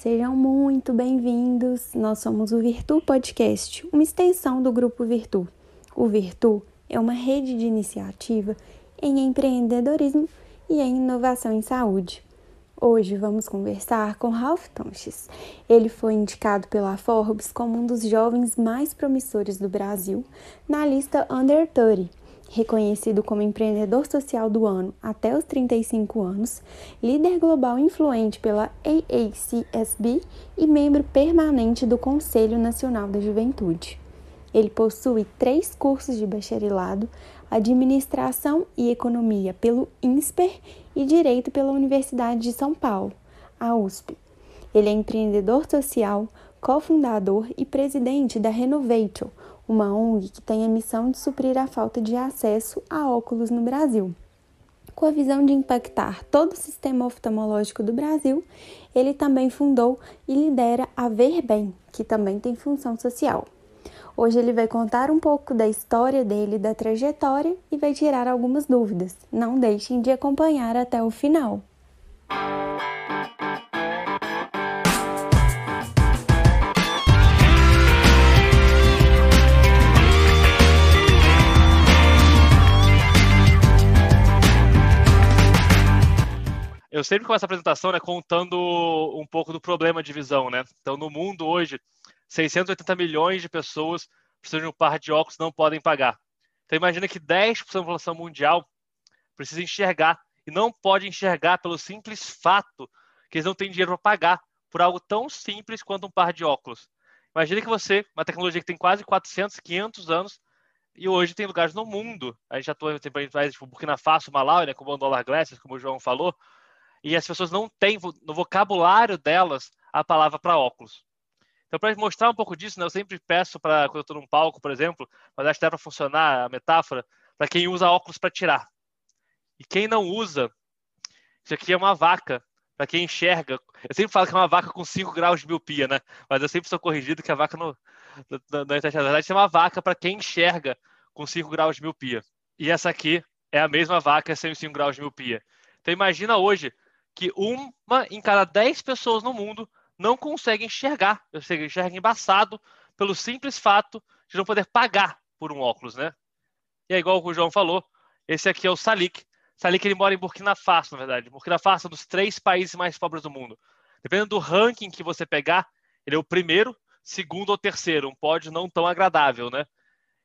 Sejam muito bem-vindos. Nós somos o Virtu Podcast, uma extensão do grupo Virtu. O Virtu é uma rede de iniciativa em empreendedorismo e em inovação em saúde. Hoje vamos conversar com Ralph Tonches. Ele foi indicado pela Forbes como um dos jovens mais promissores do Brasil na lista Under 30 reconhecido como empreendedor social do ano até os 35 anos, líder global influente pela AACSB e membro permanente do Conselho Nacional da Juventude. Ele possui três cursos de bacharelado, Administração e Economia pelo INSPER e Direito pela Universidade de São Paulo, a USP. Ele é empreendedor social, cofundador e presidente da Renovatio, uma ONG que tem a missão de suprir a falta de acesso a óculos no Brasil. Com a visão de impactar todo o sistema oftalmológico do Brasil, ele também fundou e lidera a Ver Bem, que também tem função social. Hoje ele vai contar um pouco da história dele, da trajetória e vai tirar algumas dúvidas. Não deixem de acompanhar até o final. Eu sempre começo a apresentação né, contando um pouco do problema de visão. Né? Então, no mundo hoje, 680 milhões de pessoas precisam de um par de óculos não podem pagar. Então, imagina que 10% da população mundial precisa enxergar e não pode enxergar pelo simples fato que eles não têm dinheiro para pagar por algo tão simples quanto um par de óculos. Imagina que você, uma tecnologia que tem quase 400, 500 anos, e hoje tem lugares no mundo, a gente atua em países tipo Burkina Faso, Malawi, né, como o Dollar Glasses, como o João falou, e as pessoas não têm no vocabulário delas a palavra para óculos. Então, para mostrar um pouco disso, né, eu sempre peço para, quando eu estou num palco, por exemplo, mas acho que dá para funcionar a metáfora, para quem usa óculos para tirar. E quem não usa, isso aqui é uma vaca, para quem enxerga. Eu sempre falo que é uma vaca com 5 graus de miopia, né? Mas eu sempre sou corrigido que a vaca não. Na, na verdade, é uma vaca para quem enxerga com 5 graus de miopia. E essa aqui é a mesma vaca sem os 5 graus de miopia. Então, imagina hoje que uma em cada dez pessoas no mundo não consegue enxergar, ou seja, enxerga embaçado pelo simples fato de não poder pagar por um óculos, né? E é igual o João falou, esse aqui é o Salik. Salik ele mora em Burkina Faso, na verdade. Burkina Faso é um dos três países mais pobres do mundo. Dependendo do ranking que você pegar, ele é o primeiro, segundo ou terceiro, um pódio não tão agradável, né?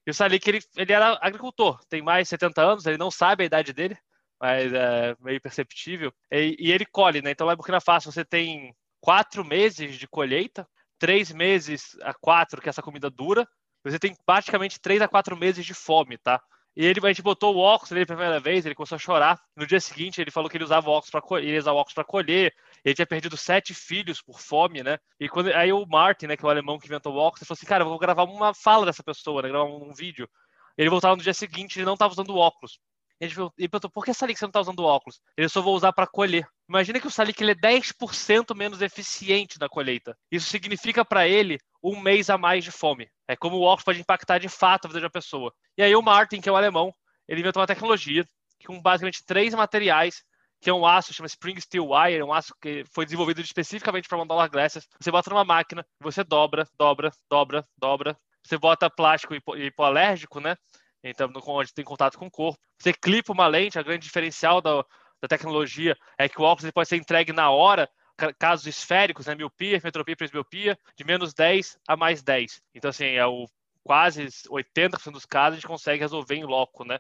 E o Salik, ele, ele era agricultor, tem mais de 70 anos, ele não sabe a idade dele, mas é meio perceptível. E, e ele colhe, né? Então lá em Burkina Faso você tem quatro meses de colheita, três meses a quatro que essa comida dura, você tem praticamente três a quatro meses de fome, tá? E ele, a gente botou o óculos nele pela primeira vez, ele começou a chorar. No dia seguinte, ele falou que ele usava óculos para colher, ele usava óculos para colher. Ele tinha perdido sete filhos por fome, né? E quando aí o Martin, né, que é o alemão que inventou o óculos, ele falou assim: "Cara, eu vou gravar uma fala dessa pessoa, né? Gravar um, um vídeo". Ele voltava no dia seguinte, ele não estava usando óculos. Ele perguntou, por que Salik você não está usando óculos? Ele só vou usar para colher. Imagina que o Salik ele é 10% menos eficiente na colheita. Isso significa para ele um mês a mais de fome. É como o óculos pode impactar de fato a vida de uma pessoa. E aí o Martin, que é o alemão, ele inventou uma tecnologia com basicamente três materiais, que é um aço, chama Spring Steel Wire, um aço que foi desenvolvido especificamente para mandar glasses. Você bota numa máquina, você dobra, dobra, dobra, dobra. Você bota plástico hipoalérgico, né? Então onde tem contato com o corpo. Você clipa uma lente, a grande diferencial da, da tecnologia é que o óculos pode ser entregue na hora, casos esféricos, né, miopia, metropia, presbiopia, de menos 10 a mais 10. Então, assim, é o quase 80% dos casos a gente consegue resolver em loco, né?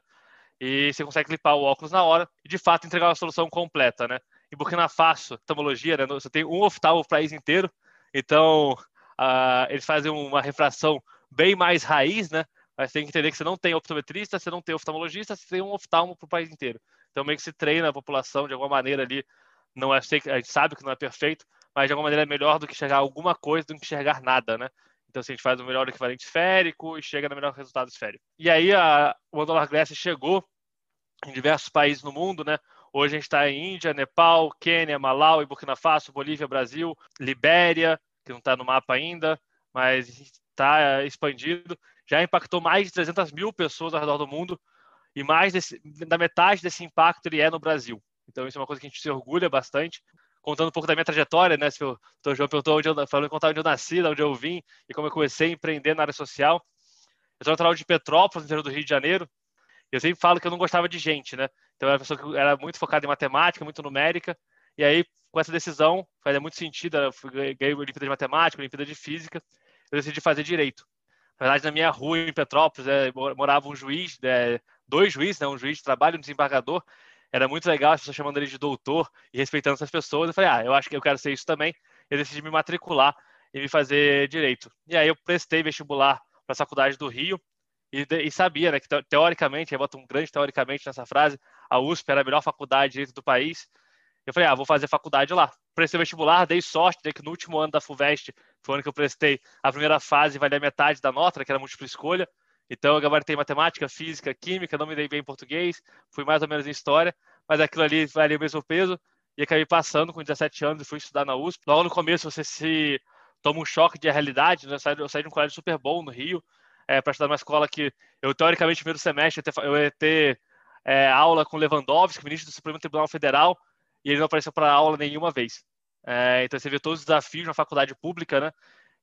E você consegue clipar o óculos na hora e, de fato, entregar uma solução completa, né? Em Burkina Faso, oftalmologia, né? Você tem um oftalmo para o país inteiro, então uh, eles fazem uma refração bem mais raiz, né? Mas tem que entender que você não tem optometrista, você não tem oftalmologista, você tem um oftalmo para o país inteiro. Então meio que se treina a população de alguma maneira ali. Não é, a gente sabe que não é perfeito, mas de alguma maneira é melhor do que enxergar alguma coisa do que enxergar nada, né? Então, assim, a gente faz o melhor equivalente esférico e chega no melhor resultado esférico. E aí, a, o Andolar Glass chegou em diversos países no mundo, né? Hoje a gente está em Índia, Nepal, Quênia, Malau, Burkina Faso, Bolívia, Brasil, Libéria, que não está no mapa ainda, mas está expandido já impactou mais de 300 mil pessoas ao redor do mundo e mais desse, da metade desse impacto ele é no Brasil. Então isso é uma coisa que a gente se orgulha bastante. contando um pouco da minha trajetória, né? Se o. João perguntou onde eu, falando contar onde eu nasci, onde eu vim e como eu comecei a empreender na área social. Eu sou natural de Petrópolis, no interior do Rio de Janeiro. Eu sempre falo que eu não gostava de gente, né? Então eu era uma pessoa que era muito focada em matemática, muito numérica. E aí, com essa decisão, fazia muito sentido, eu ganhei Olimpíada de Matemática, Olimpíada de Física, eu decidi fazer Direito. Na verdade, na minha rua, em Petrópolis, é, morava um juiz, é, dois juízes, né, um juiz de trabalho e um desembargador. Era muito legal as pessoas chamando ele de doutor e respeitando essas pessoas. Eu falei, ah, eu acho que eu quero ser isso também. Eu decidi me matricular e me fazer Direito. E aí eu prestei vestibular para a Faculdade do Rio e, e sabia né, que, teoricamente, eu boto um grande teoricamente nessa frase, a USP era a melhor faculdade de Direito do país. Eu falei, ah, vou fazer faculdade lá. Prestei vestibular, dei sorte, dei que no último ano da FUVEST, foi o ano que eu prestei, a primeira fase valia metade da nota, que era múltipla escolha. Então eu gabaritei matemática, física, química, não me dei bem em português, fui mais ou menos em história, mas aquilo ali valia o mesmo peso e acabei passando com 17 anos e fui estudar na USP. Logo no começo você se toma um choque de realidade, né? eu, saí, eu saí de um colégio super bom no Rio, é, para estudar numa escola que eu, teoricamente, no primeiro semestre, eu ia ter é, aula com Lewandowski, ministro do Supremo Tribunal Federal, e ele não apareceu para aula nenhuma vez. É, então você vê todos os desafios na faculdade pública, né?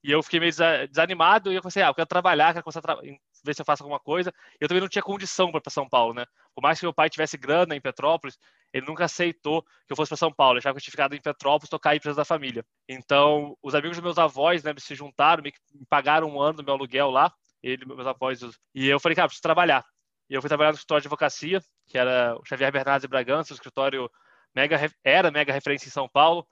E eu fiquei meio desanimado e eu pensei, ah, eu quero trabalhar, quero começar a ver se eu faço alguma coisa. Eu também não tinha condição para São Paulo, né? Por mais que meu pai tivesse grana em Petrópolis, ele nunca aceitou que eu fosse para São Paulo. Ele achava que eu tinha ficado em Petrópolis tocar a empresa da família. Então, os amigos dos meus avós, né, se juntaram, me pagaram um ano do meu aluguel lá, ele, meus avós, e eu falei, cara, preciso trabalhar. E eu fui trabalhar no escritório de advocacia, que era o Xavier Bernardes de Bragança, o escritório mega, era mega referência em São Paulo.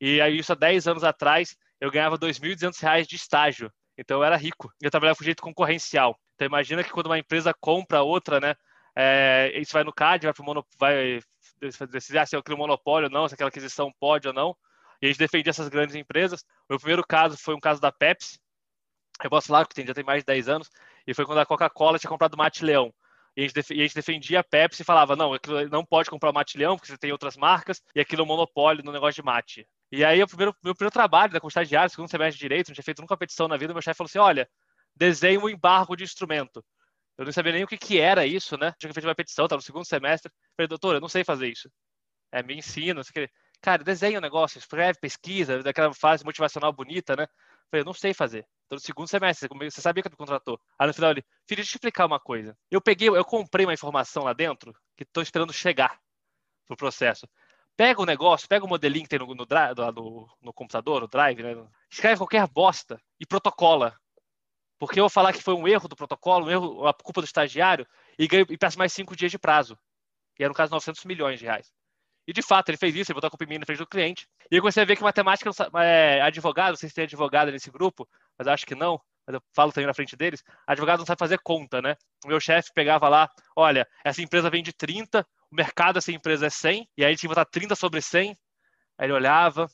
E aí, isso há 10 anos atrás, eu ganhava R$ 2.200 de estágio. Então, eu era rico. Eu trabalhava com jeito concorrencial. Então, imagina que quando uma empresa compra outra, né? É, isso vai no CAD, vai para o monopólio, vai decidir se é aquele monopólio ou não, se aquela aquisição pode ou não. E a gente defendia essas grandes empresas. O meu primeiro caso foi um caso da Pepsi. Eu posso falar que tem, já tem mais de 10 anos. E foi quando a Coca-Cola tinha comprado o Mate Leão. E a, gente, defendia a Pepsi e falava, não, não pode comprar o Mate Leão, porque você tem outras marcas, e aquilo é um monopólio no negócio de mate. E aí, o primeiro, meu primeiro trabalho né, como estagiário, segundo semestre de Direito, não tinha feito nunca competição na vida, meu chefe falou assim, olha, desenho um embargo de instrumento. Eu não sabia nem o que, que era isso, né? Tinha feito uma petição, estava no segundo semestre. Falei, doutor, eu não sei fazer isso. É, me ensina, que. Cara, desenha um negócio, escreve, pesquisa, daquela fase motivacional bonita, né? Falei, eu não sei fazer. Tô no segundo semestre, você sabia que me contratou. Aí no final ele, filho, deixa eu te explicar uma coisa. Eu peguei, eu comprei uma informação lá dentro que estou esperando chegar pro processo. Pega o negócio, pega o modelinho que tem no, no, no, no computador, no drive, né? Escreve qualquer bosta e protocola. Porque eu vou falar que foi um erro do protocolo, um erro, a culpa do estagiário, e, ganho, e peço mais cinco dias de prazo. E era no caso 900 milhões de reais. E de fato, ele fez isso, ele botou a culpa em mim na frente do cliente. E eu comecei a ver que matemática, é, advogado, não sei se tem advogado nesse grupo, mas acho que não, mas eu falo também na frente deles, advogado não sabe fazer conta, né? O meu chefe pegava lá, olha, essa empresa vende 30, o mercado dessa empresa é 100, e aí tinha que botar 30 sobre 100. Aí ele olhava,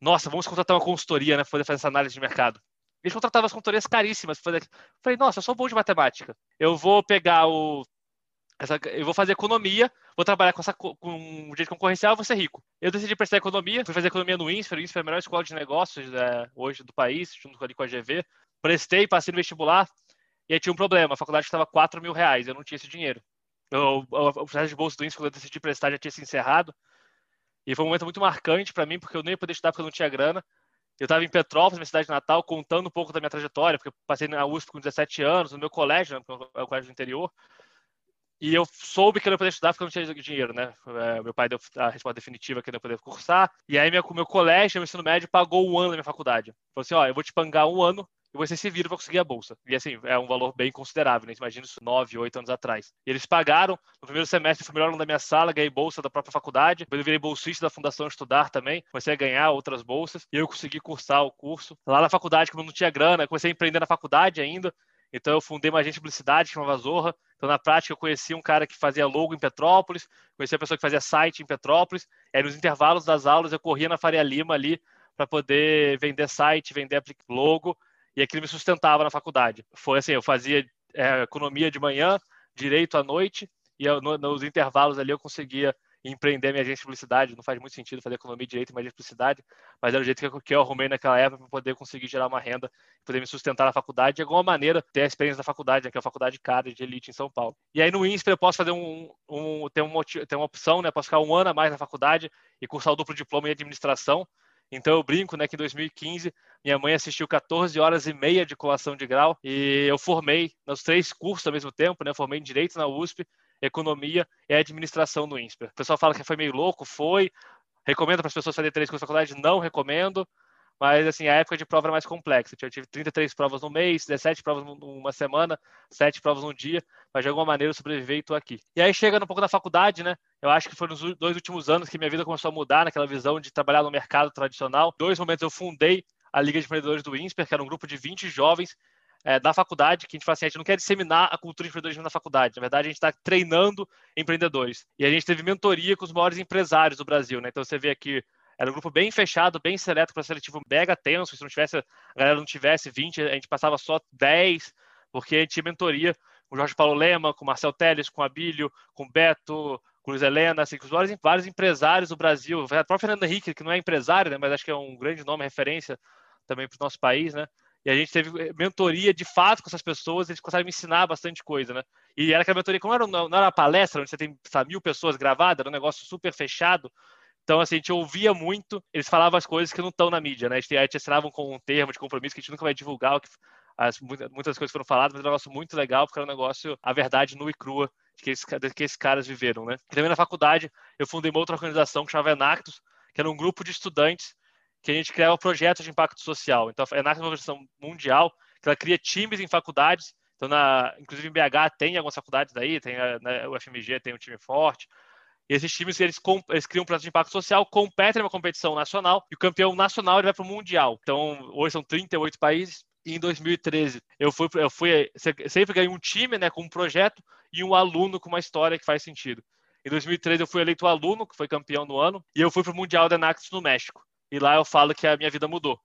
nossa, vamos contratar uma consultoria, né, para poder fazer essa análise de mercado. Eles contratavam as consultorias caríssimas. Falei, nossa, eu sou bom de matemática. Eu vou pegar o. Essa, eu vou fazer economia, vou trabalhar com, essa, com um jeito concorrencial, vou ser rico. Eu decidi prestar economia, fui fazer economia no INSPER, o INSPER é a melhor escola de negócios é, hoje do país, junto com a GV. Prestei, passei no vestibular, e aí tinha um problema, a faculdade custava 4 mil reais, eu não tinha esse dinheiro. O, processo de bolsa do INSPER, quando eu decidi prestar, já tinha se encerrado. E foi um momento muito marcante para mim, porque eu nem ia poder estudar porque eu não tinha grana. Eu estava em Petrópolis, minha cidade natal, contando um pouco da minha trajetória, porque eu passei na USP com 17 anos, no meu colégio, né, é o colégio do interior. E eu soube que eu não podia estudar porque eu não tinha dinheiro, né? É, meu pai deu a resposta definitiva que eu não poder cursar. E aí, meu, meu colégio, meu ensino médio, pagou um ano da minha faculdade. Falou assim: ó, eu vou te pagar um ano e você se vira para conseguir a bolsa. E assim, é um valor bem considerável, né? Imagina isso nove, oito anos atrás. E eles pagaram, no primeiro semestre fui melhor aluno da minha sala, ganhei bolsa da própria faculdade, depois eu virei bolsista da Fundação Estudar também, comecei a ganhar outras bolsas, e eu consegui cursar o curso. Lá na faculdade, como eu não tinha grana, comecei a empreender na faculdade ainda, então eu fundei uma agência de publicidade, chamava Zorra. Então na prática eu conheci um cara que fazia logo em Petrópolis, conheci a pessoa que fazia site em Petrópolis. Aí nos intervalos das aulas eu corria na Faria Lima ali para poder vender site, vender logo e aquilo me sustentava na faculdade. Foi assim, eu fazia é, economia de manhã, direito à noite, e eu, no, nos intervalos ali eu conseguia empreender minha agência de publicidade. Não faz muito sentido fazer economia, direito e mais publicidade, mas era o jeito que eu, que eu arrumei naquela época para poder conseguir gerar uma renda, poder me sustentar na faculdade de alguma maneira ter a experiência da faculdade, né, que é a faculdade cara de elite em São Paulo. E aí no INSPER eu posso fazer um, um ter, um, ter uma opção, né? Posso ficar um ano a mais na faculdade e cursar o duplo diploma em administração. Então eu brinco, né, que em 2015 minha mãe assistiu 14 horas e meia de colação de grau e eu formei nos três cursos ao mesmo tempo, né? Formei em direito na USP, economia e administração no INSPER. O pessoal fala que foi meio louco, foi. Recomendo para as pessoas fazerem três cursos de faculdade? Não recomendo. Mas, assim, a época de prova era mais complexa. Eu tive 33 provas no mês, 17 provas numa semana, 7 provas num dia, mas de alguma maneira eu sobrevivi e estou aqui. E aí, chegando um pouco da faculdade, né? Eu acho que foi nos dois últimos anos que minha vida começou a mudar naquela visão de trabalhar no mercado tradicional. Dois momentos eu fundei a Liga de Empreendedores do INSPER, que era um grupo de 20 jovens é, da faculdade, que a gente fala assim, a gente não quer disseminar a cultura de empreendedorismo na faculdade. Na verdade, a gente está treinando empreendedores. E a gente teve mentoria com os maiores empresários do Brasil, né? Então você vê aqui era um grupo bem fechado, bem seleto, para seletivo mega tenso. Se não tivesse, a galera não tivesse 20, a gente passava só 10, porque a gente tinha mentoria com o Jorge Paulo Lema, com o Marcel Teles, com o Abílio, com o Beto, com o Luiz Helena, assim, com vários, vários empresários do Brasil. O próprio Fernando Henrique, que não é empresário, né, mas acho que é um grande nome, referência também para o nosso país, né? E a gente teve mentoria de fato com essas pessoas, eles conseguem me ensinar bastante coisa, né? E era aquela mentoria, como era, não era uma palestra, onde você tem sabe, mil pessoas gravadas, era um negócio super fechado, então, assim, a gente ouvia muito, eles falavam as coisas que não estão na mídia, né? A gente, a gente assinava com um termo de compromisso que a gente nunca vai divulgar, que, as, muitas coisas foram faladas, mas é um negócio muito legal, porque era um negócio, a verdade nua e crua, que esses, que esses caras viveram, né? E também na faculdade, eu fundei uma outra organização que chamava Enactus, que era um grupo de estudantes que a gente criava projetos de impacto social. Então, a Enactus é uma organização mundial, que ela cria times em faculdades, então, na, inclusive em BH tem algumas faculdades daí, tem a, na UFMG tem um time forte, e esses times eles, eles criam um projeto de impacto social, competem numa competição nacional e o campeão nacional ele vai para o mundial. Então hoje são 38 países. E em 2013 eu fui, eu fui sempre ganhei um time, né, com um projeto e um aluno com uma história que faz sentido. Em 2013 eu fui eleito aluno, que foi campeão no ano, e eu fui para o mundial da Naxos no México. E lá eu falo que a minha vida mudou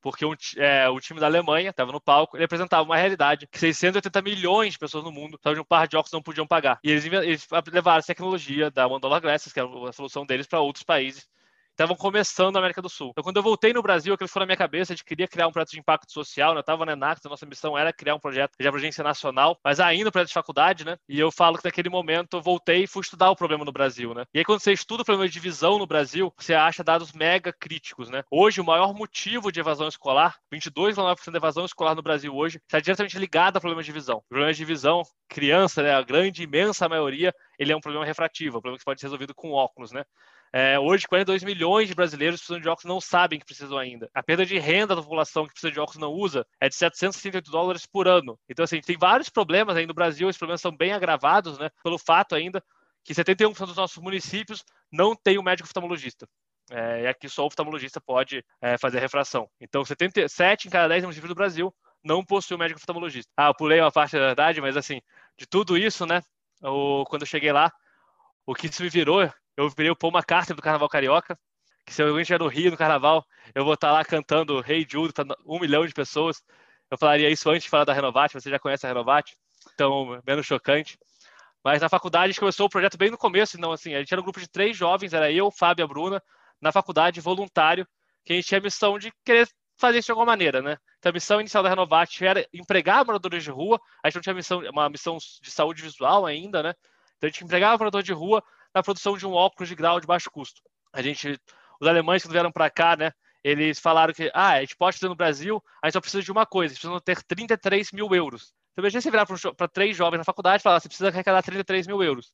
porque um, é, o time da Alemanha estava no palco, ele apresentava uma realidade que 680 milhões de pessoas no mundo estavam de um par de óculos não podiam pagar. E eles, eles levaram essa tecnologia da One Dollar Glasses, que era a solução deles, para outros países estavam começando na América do Sul. Então, quando eu voltei no Brasil, aquilo foi na minha cabeça, a gente queria criar um projeto de impacto social, né? Eu estava na Enact, a nossa missão era criar um projeto de abrangência nacional, mas ainda um projeto de faculdade, né? E eu falo que naquele momento eu voltei e fui estudar o problema no Brasil, né? E aí, quando você estuda o problema de divisão no Brasil, você acha dados mega críticos, né? Hoje, o maior motivo de evasão escolar, 22,9% de evasão escolar no Brasil hoje, está diretamente ligado ao problema de divisão. O problema de divisão, criança, né? A grande, imensa maioria, ele é um problema refrativo, um problema que pode ser resolvido com óculos, né? É, hoje, 42 milhões de brasileiros precisam de óculos não sabem que precisam ainda. A perda de renda da população que precisa de óculos não usa é de 768 dólares por ano. Então, assim, tem vários problemas aí no Brasil, esses problemas são bem agravados, né, pelo fato ainda que 71% dos nossos municípios não tem um médico oftalmologista. É, e aqui só o oftalmologista pode é, fazer a refração. Então, 77 em cada 10 municípios do Brasil não possui um médico oftalmologista. Ah, eu pulei uma parte da verdade, mas assim, de tudo isso, né, o, quando eu cheguei lá, o que isso me virou eu virei o Paul McCartney do Carnaval Carioca, que se alguém estiver no Rio, no Carnaval, eu vou estar lá cantando Hey Jude para um milhão de pessoas. Eu falaria isso antes de falar da Renovate, você já conhece a Renovate, então menos chocante. Mas na faculdade a gente começou o projeto bem no começo, então assim, a gente era um grupo de três jovens, era eu, Fábio e a Bruna, na faculdade, voluntário, que a gente tinha a missão de querer fazer isso de alguma maneira, né? Então a missão inicial da Renovate era empregar moradores de rua, a gente não tinha missão, uma missão de saúde visual ainda, né? Então a gente empregava morador de rua na produção de um óculos de grau de baixo custo. A gente, os alemães que vieram para cá, né, eles falaram que ah, a gente pode fazer no Brasil, a gente só precisa de uma coisa, precisam ter 33 mil euros. Então, imagina você virar para três jovens na faculdade e falar, você precisa arrecadar 33 mil euros.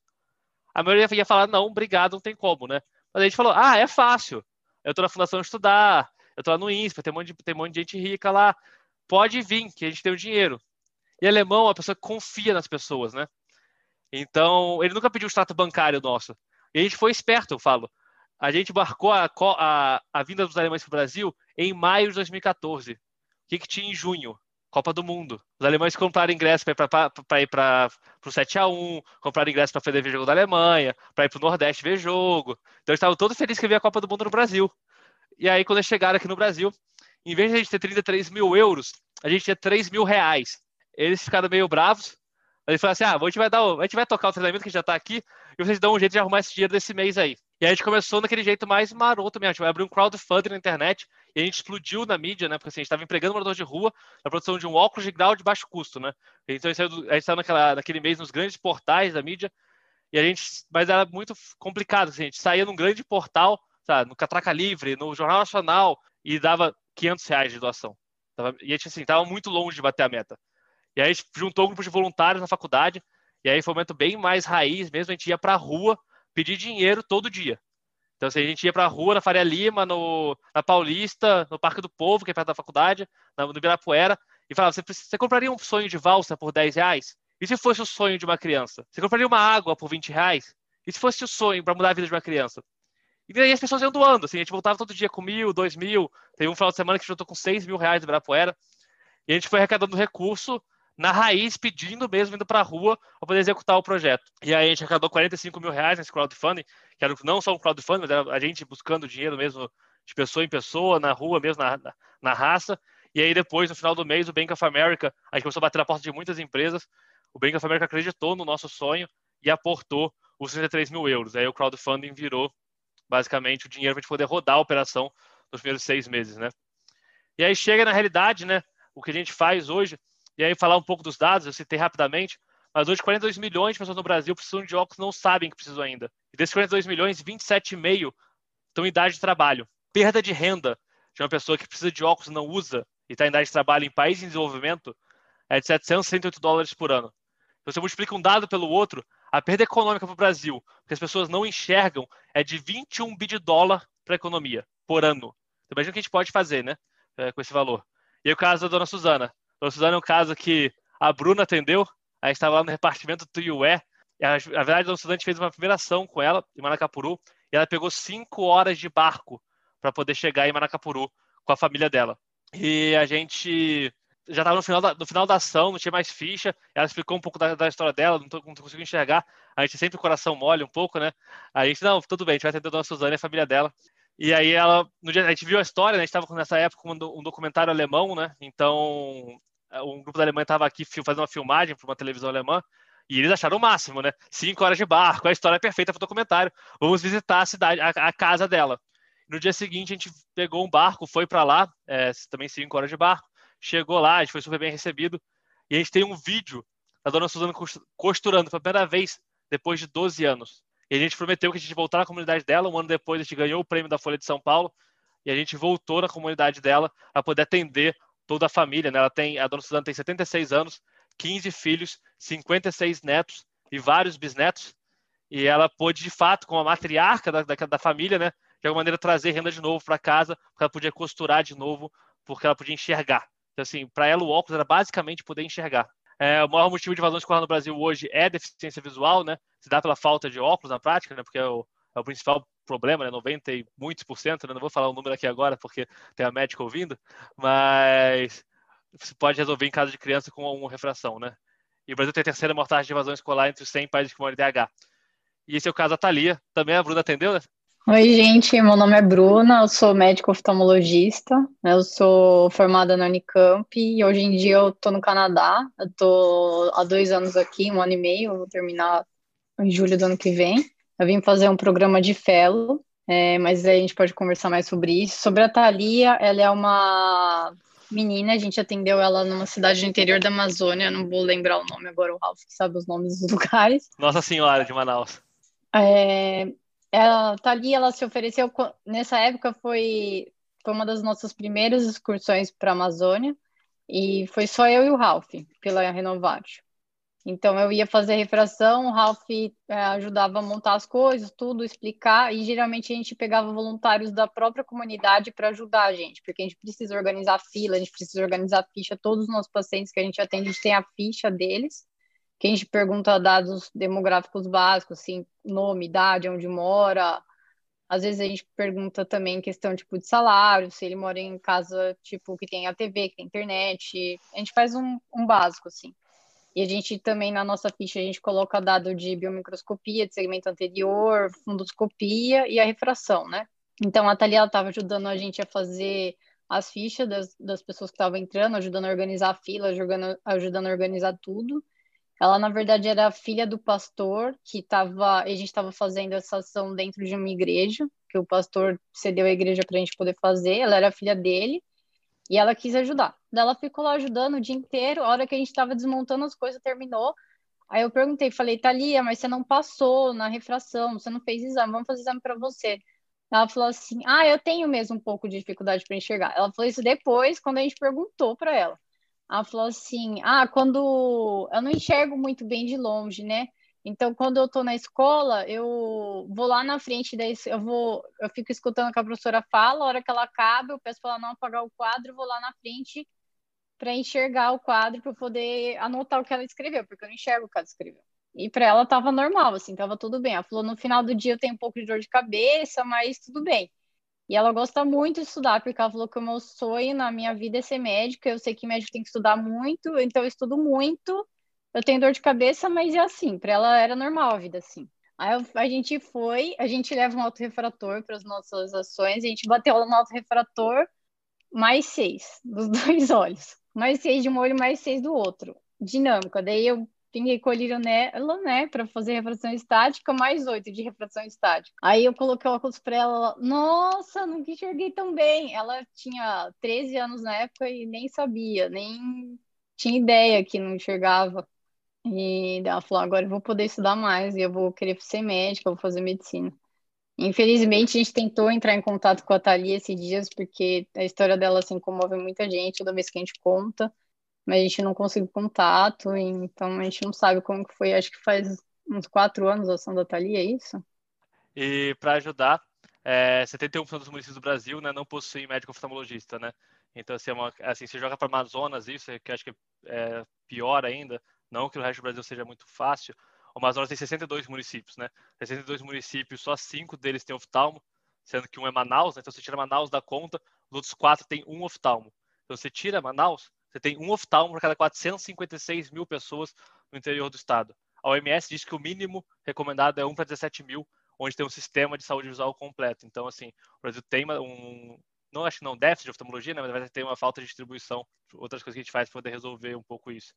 A maioria ia falar, não, obrigado, não tem como, né? Mas a gente falou, ah, é fácil. Eu estou na Fundação Estudar, eu estou lá no INSPA, tem um, monte de, tem um monte de gente rica lá. Pode vir, que a gente tem o dinheiro. E alemão é uma pessoa confia nas pessoas, né? Então, ele nunca pediu o extrato bancário nosso. E a gente foi esperto, eu falo. A gente marcou a, a, a vinda dos alemães para o Brasil em maio de 2014. O que, que tinha em junho? Copa do Mundo. Os alemães compraram ingresso para ir para o 7x1, compraram ingresso para poder ver jogo da Alemanha, para ir para o Nordeste ver jogo. Então eles estavam todos felizes que via a Copa do Mundo no Brasil. E aí, quando eles chegaram aqui no Brasil, em vez de a gente ter 33 mil euros, a gente tinha 3 mil reais. Eles ficaram meio bravos, Ele falou assim: ah, a gente vai dar, a gente vai tocar o treinamento que já tá aqui e vocês dão um jeito de arrumar esse dinheiro desse mês aí. E a gente começou naquele jeito mais maroto mesmo. A gente vai abrir um crowdfunding na internet e a gente explodiu na mídia, né? Porque assim, a gente estava empregando morador de rua na produção de um óculos de grau de baixo custo, né? Então a gente estava naquela, naquele mês nos grandes portais da mídia e a gente, mas era muito complicado. Assim, a gente saía num grande portal, sabe, no Catraca Livre, no Jornal Nacional e dava 500 reais de doação. E a gente assim, estava muito longe de bater a meta. E aí a gente juntou um grupo de voluntários na faculdade e aí foi um momento bem mais raiz mesmo. A gente ia para a rua pedir dinheiro todo dia. Então, assim, a gente ia para a rua, na Faria Lima, no, na Paulista, no Parque do Povo, que é perto da faculdade, no Ibirapuera, e falava: você, você compraria um sonho de valsa por 10 reais? E se fosse o sonho de uma criança? Você compraria uma água por 20 reais? E se fosse o sonho para mudar a vida de uma criança? E aí as pessoas iam doando, assim, a gente voltava todo dia com mil, dois mil, teve um final de semana que a gente juntou com seis mil reais do Ibirapuera, e a gente foi arrecadando recurso na raiz, pedindo mesmo, indo para a rua para poder executar o projeto. E aí a gente arrecadou 45 mil reais nesse crowdfunding, que era não só um crowdfunding, mas era a gente buscando dinheiro mesmo de pessoa em pessoa, na rua mesmo, na, na, na raça. E aí depois, no final do mês, o Bank of America, a gente começou a bater na porta de muitas empresas, o Bank of America acreditou no nosso sonho e aportou os 63 mil euros. Aí o crowdfunding virou, basicamente, o dinheiro para a gente poder rodar a operação nos primeiros seis meses, né? E aí chega na realidade, né? O que a gente faz hoje e aí falar um pouco dos dados, eu citei rapidamente, mas hoje 42 milhões de pessoas no Brasil precisam de óculos não sabem que precisam ainda. E desses 42 milhões, 27,5 estão em idade de trabalho. Perda de renda de uma pessoa que precisa de óculos não usa e está em idade de trabalho em país em desenvolvimento é de 768 dólares por ano. Então, se você multiplica um dado pelo outro, a perda econômica para o Brasil, que as pessoas não enxergam, é de 21 bi de dólar para a economia por ano. Então, imagina o que a gente pode fazer né, é, com esse valor. E aí, o caso da dona Suzana. Suzana é um caso que a Bruna atendeu, a gente estava lá no repartimento do Iué, e a, a verdade, a gente fez uma primeira ação com ela, em Manacapuru, e ela pegou cinco horas de barco para poder chegar em Manacapuru com a família dela. E a gente já estava no final, da, no final da ação, não tinha mais ficha. Ela explicou um pouco da, da história dela, não, tô, não enxergar. A gente sempre o coração mole um pouco, né? A gente, não, tudo bem, a gente vai atender a dona Suzana e a família dela. E aí ela, no dia, a gente viu a história, né? A gente estava nessa época com um, um documentário alemão, né? Então é, um grupo da Alemanha estava aqui fazendo uma filmagem para uma televisão alemã e eles acharam o máximo, né? Cinco horas de barco, a história é perfeita para o documentário. Vamos visitar a cidade, a, a, casa dela. No dia seguinte, a gente pegou um barco, foi para lá, é, também cinco horas de barco. Chegou lá, a gente foi super bem recebido. E a gente tem um vídeo da dona Suzana costurando pela primeira vez depois de 12 anos. E a gente prometeu que a gente voltar na comunidade dela. Um ano depois, a gente ganhou o prêmio da Folha de São Paulo. E a gente voltou na comunidade dela para poder atender toda a família. Né? Ela tem, a dona Suzana tem 76 anos, 15 filhos, 56 netos e vários bisnetos. E ela pôde, de fato, como a matriarca da, da, da família, né, de alguma maneira trazer renda de novo para casa, porque ela podia costurar de novo, porque ela podia enxergar. Então, assim, para ela o óculos era basicamente poder enxergar. É, o maior motivo de evasão escolar no Brasil hoje é deficiência visual, né? Se dá pela falta de óculos na prática, né? Porque é o, é o principal problema, né? 90 e muitos por cento, né? Não vou falar o número aqui agora porque tem a médica ouvindo, mas você pode resolver em caso de criança com uma refração, né? E o Brasil tem a terceira mortalidade de evasão escolar entre os 100 países com DH. E esse é o caso da Thalia. Também a Bruna atendeu, né? Oi, gente, meu nome é Bruna, eu sou médico oftalmologista, né? eu sou formada na Unicamp e hoje em dia eu tô no Canadá, eu tô há dois anos aqui, um ano e meio, eu vou terminar em julho do ano que vem. Eu vim fazer um programa de fellow, é, mas aí a gente pode conversar mais sobre isso. Sobre a Thalia, ela é uma menina, a gente atendeu ela numa cidade do interior da Amazônia, não vou lembrar o nome agora, o Ralph sabe os nomes dos lugares. Nossa Senhora de Manaus. É, ela tá ali, ela se ofereceu nessa época foi foi uma das nossas primeiras excursões para a Amazônia e foi só eu e o Ralph pela Renovatio. Então eu ia fazer refração, o Ralph é, ajudava a montar as coisas, tudo, explicar, e geralmente a gente pegava voluntários da própria comunidade para ajudar a gente, porque a gente precisa organizar fila, a gente precisa organizar ficha, todos os nossos pacientes que a gente atende, a gente tem a ficha deles, que a gente pergunta dados demográficos básicos, assim, nome, idade, onde mora. Às vezes a gente pergunta também questão tipo de salário, se ele mora em casa tipo que tem a TV, que tem internet. A gente faz um, um básico assim. E a gente também na nossa ficha a gente coloca dado de biomicroscopia, de segmento anterior, fundoscopia e a refração, né? Então a Thalia estava ajudando a gente a fazer as fichas das, das pessoas que estavam entrando, ajudando a organizar a fila, ajudando, ajudando a organizar tudo. Ela, na verdade, era filha do pastor que estava. A gente estava fazendo essa ação dentro de uma igreja, que o pastor cedeu a igreja para a gente poder fazer. Ela era filha dele e ela quis ajudar. Ela ficou lá ajudando o dia inteiro. A hora que a gente estava desmontando as coisas, terminou. Aí eu perguntei, falei, Thalia, mas você não passou na refração, você não fez exame, vamos fazer exame para você. Ela falou assim: Ah, eu tenho mesmo um pouco de dificuldade para enxergar. Ela falou isso depois, quando a gente perguntou para ela. Ela falou assim: Ah, quando eu não enxergo muito bem de longe, né? Então, quando eu tô na escola, eu vou lá na frente, daí eu vou, eu fico escutando o que a professora fala, a hora que ela acaba, eu peço para ela não apagar o quadro, vou lá na frente para enxergar o quadro, para poder anotar o que ela escreveu, porque eu não enxergo o que ela escreveu. E para ela tava normal, assim, tava tudo bem. Ela falou: no final do dia eu tenho um pouco de dor de cabeça, mas tudo bem. E ela gosta muito de estudar, porque ela falou que o meu sonho na minha vida é ser médica. Eu sei que médico tem que estudar muito, então eu estudo muito. Eu tenho dor de cabeça, mas é assim. Para ela era normal a vida assim. Aí a gente foi, a gente leva um autorrefrator para as nossas ações, a gente bateu no autorrefrator mais seis dos dois olhos, mais seis de um olho, mais seis do outro. Dinâmica. Daí eu pinguei colírio nela, né, para fazer refração estática, mais oito de refração estática. Aí eu coloquei o óculos para ela, nossa, nunca enxerguei tão bem. Ela tinha 13 anos na época e nem sabia, nem tinha ideia que não enxergava. E ela falou, agora eu vou poder estudar mais e eu vou querer ser médica, vou fazer medicina. Infelizmente, a gente tentou entrar em contato com a Thalia esses dias, porque a história dela assim comove muita gente toda vez que a gente conta mas a gente não conseguiu contato, então a gente não sabe como que foi. Acho que faz uns quatro anos a ação da Thalia, é isso? E para ajudar, é, 71% dos municípios do Brasil né, não possuem médico oftalmologista, né? Então, assim, é uma, assim você joga para Amazonas isso, que acho que é pior ainda, não que o resto do Brasil seja muito fácil, o Amazonas tem 62 municípios, né? 62 municípios, só cinco deles têm oftalmo, sendo que um é Manaus, né? então você tira Manaus da conta, os outros quatro têm um oftalmo. Então você tira Manaus, você tem um oftalmo para cada 456 mil pessoas no interior do estado. A OMS diz que o mínimo recomendado é 1 para 17 mil, onde tem um sistema de saúde visual completo. Então, assim, o Brasil tem um, não acho que não déficit de oftalmologia, né, mas vai ter uma falta de distribuição, outras coisas que a gente faz para poder resolver um pouco isso.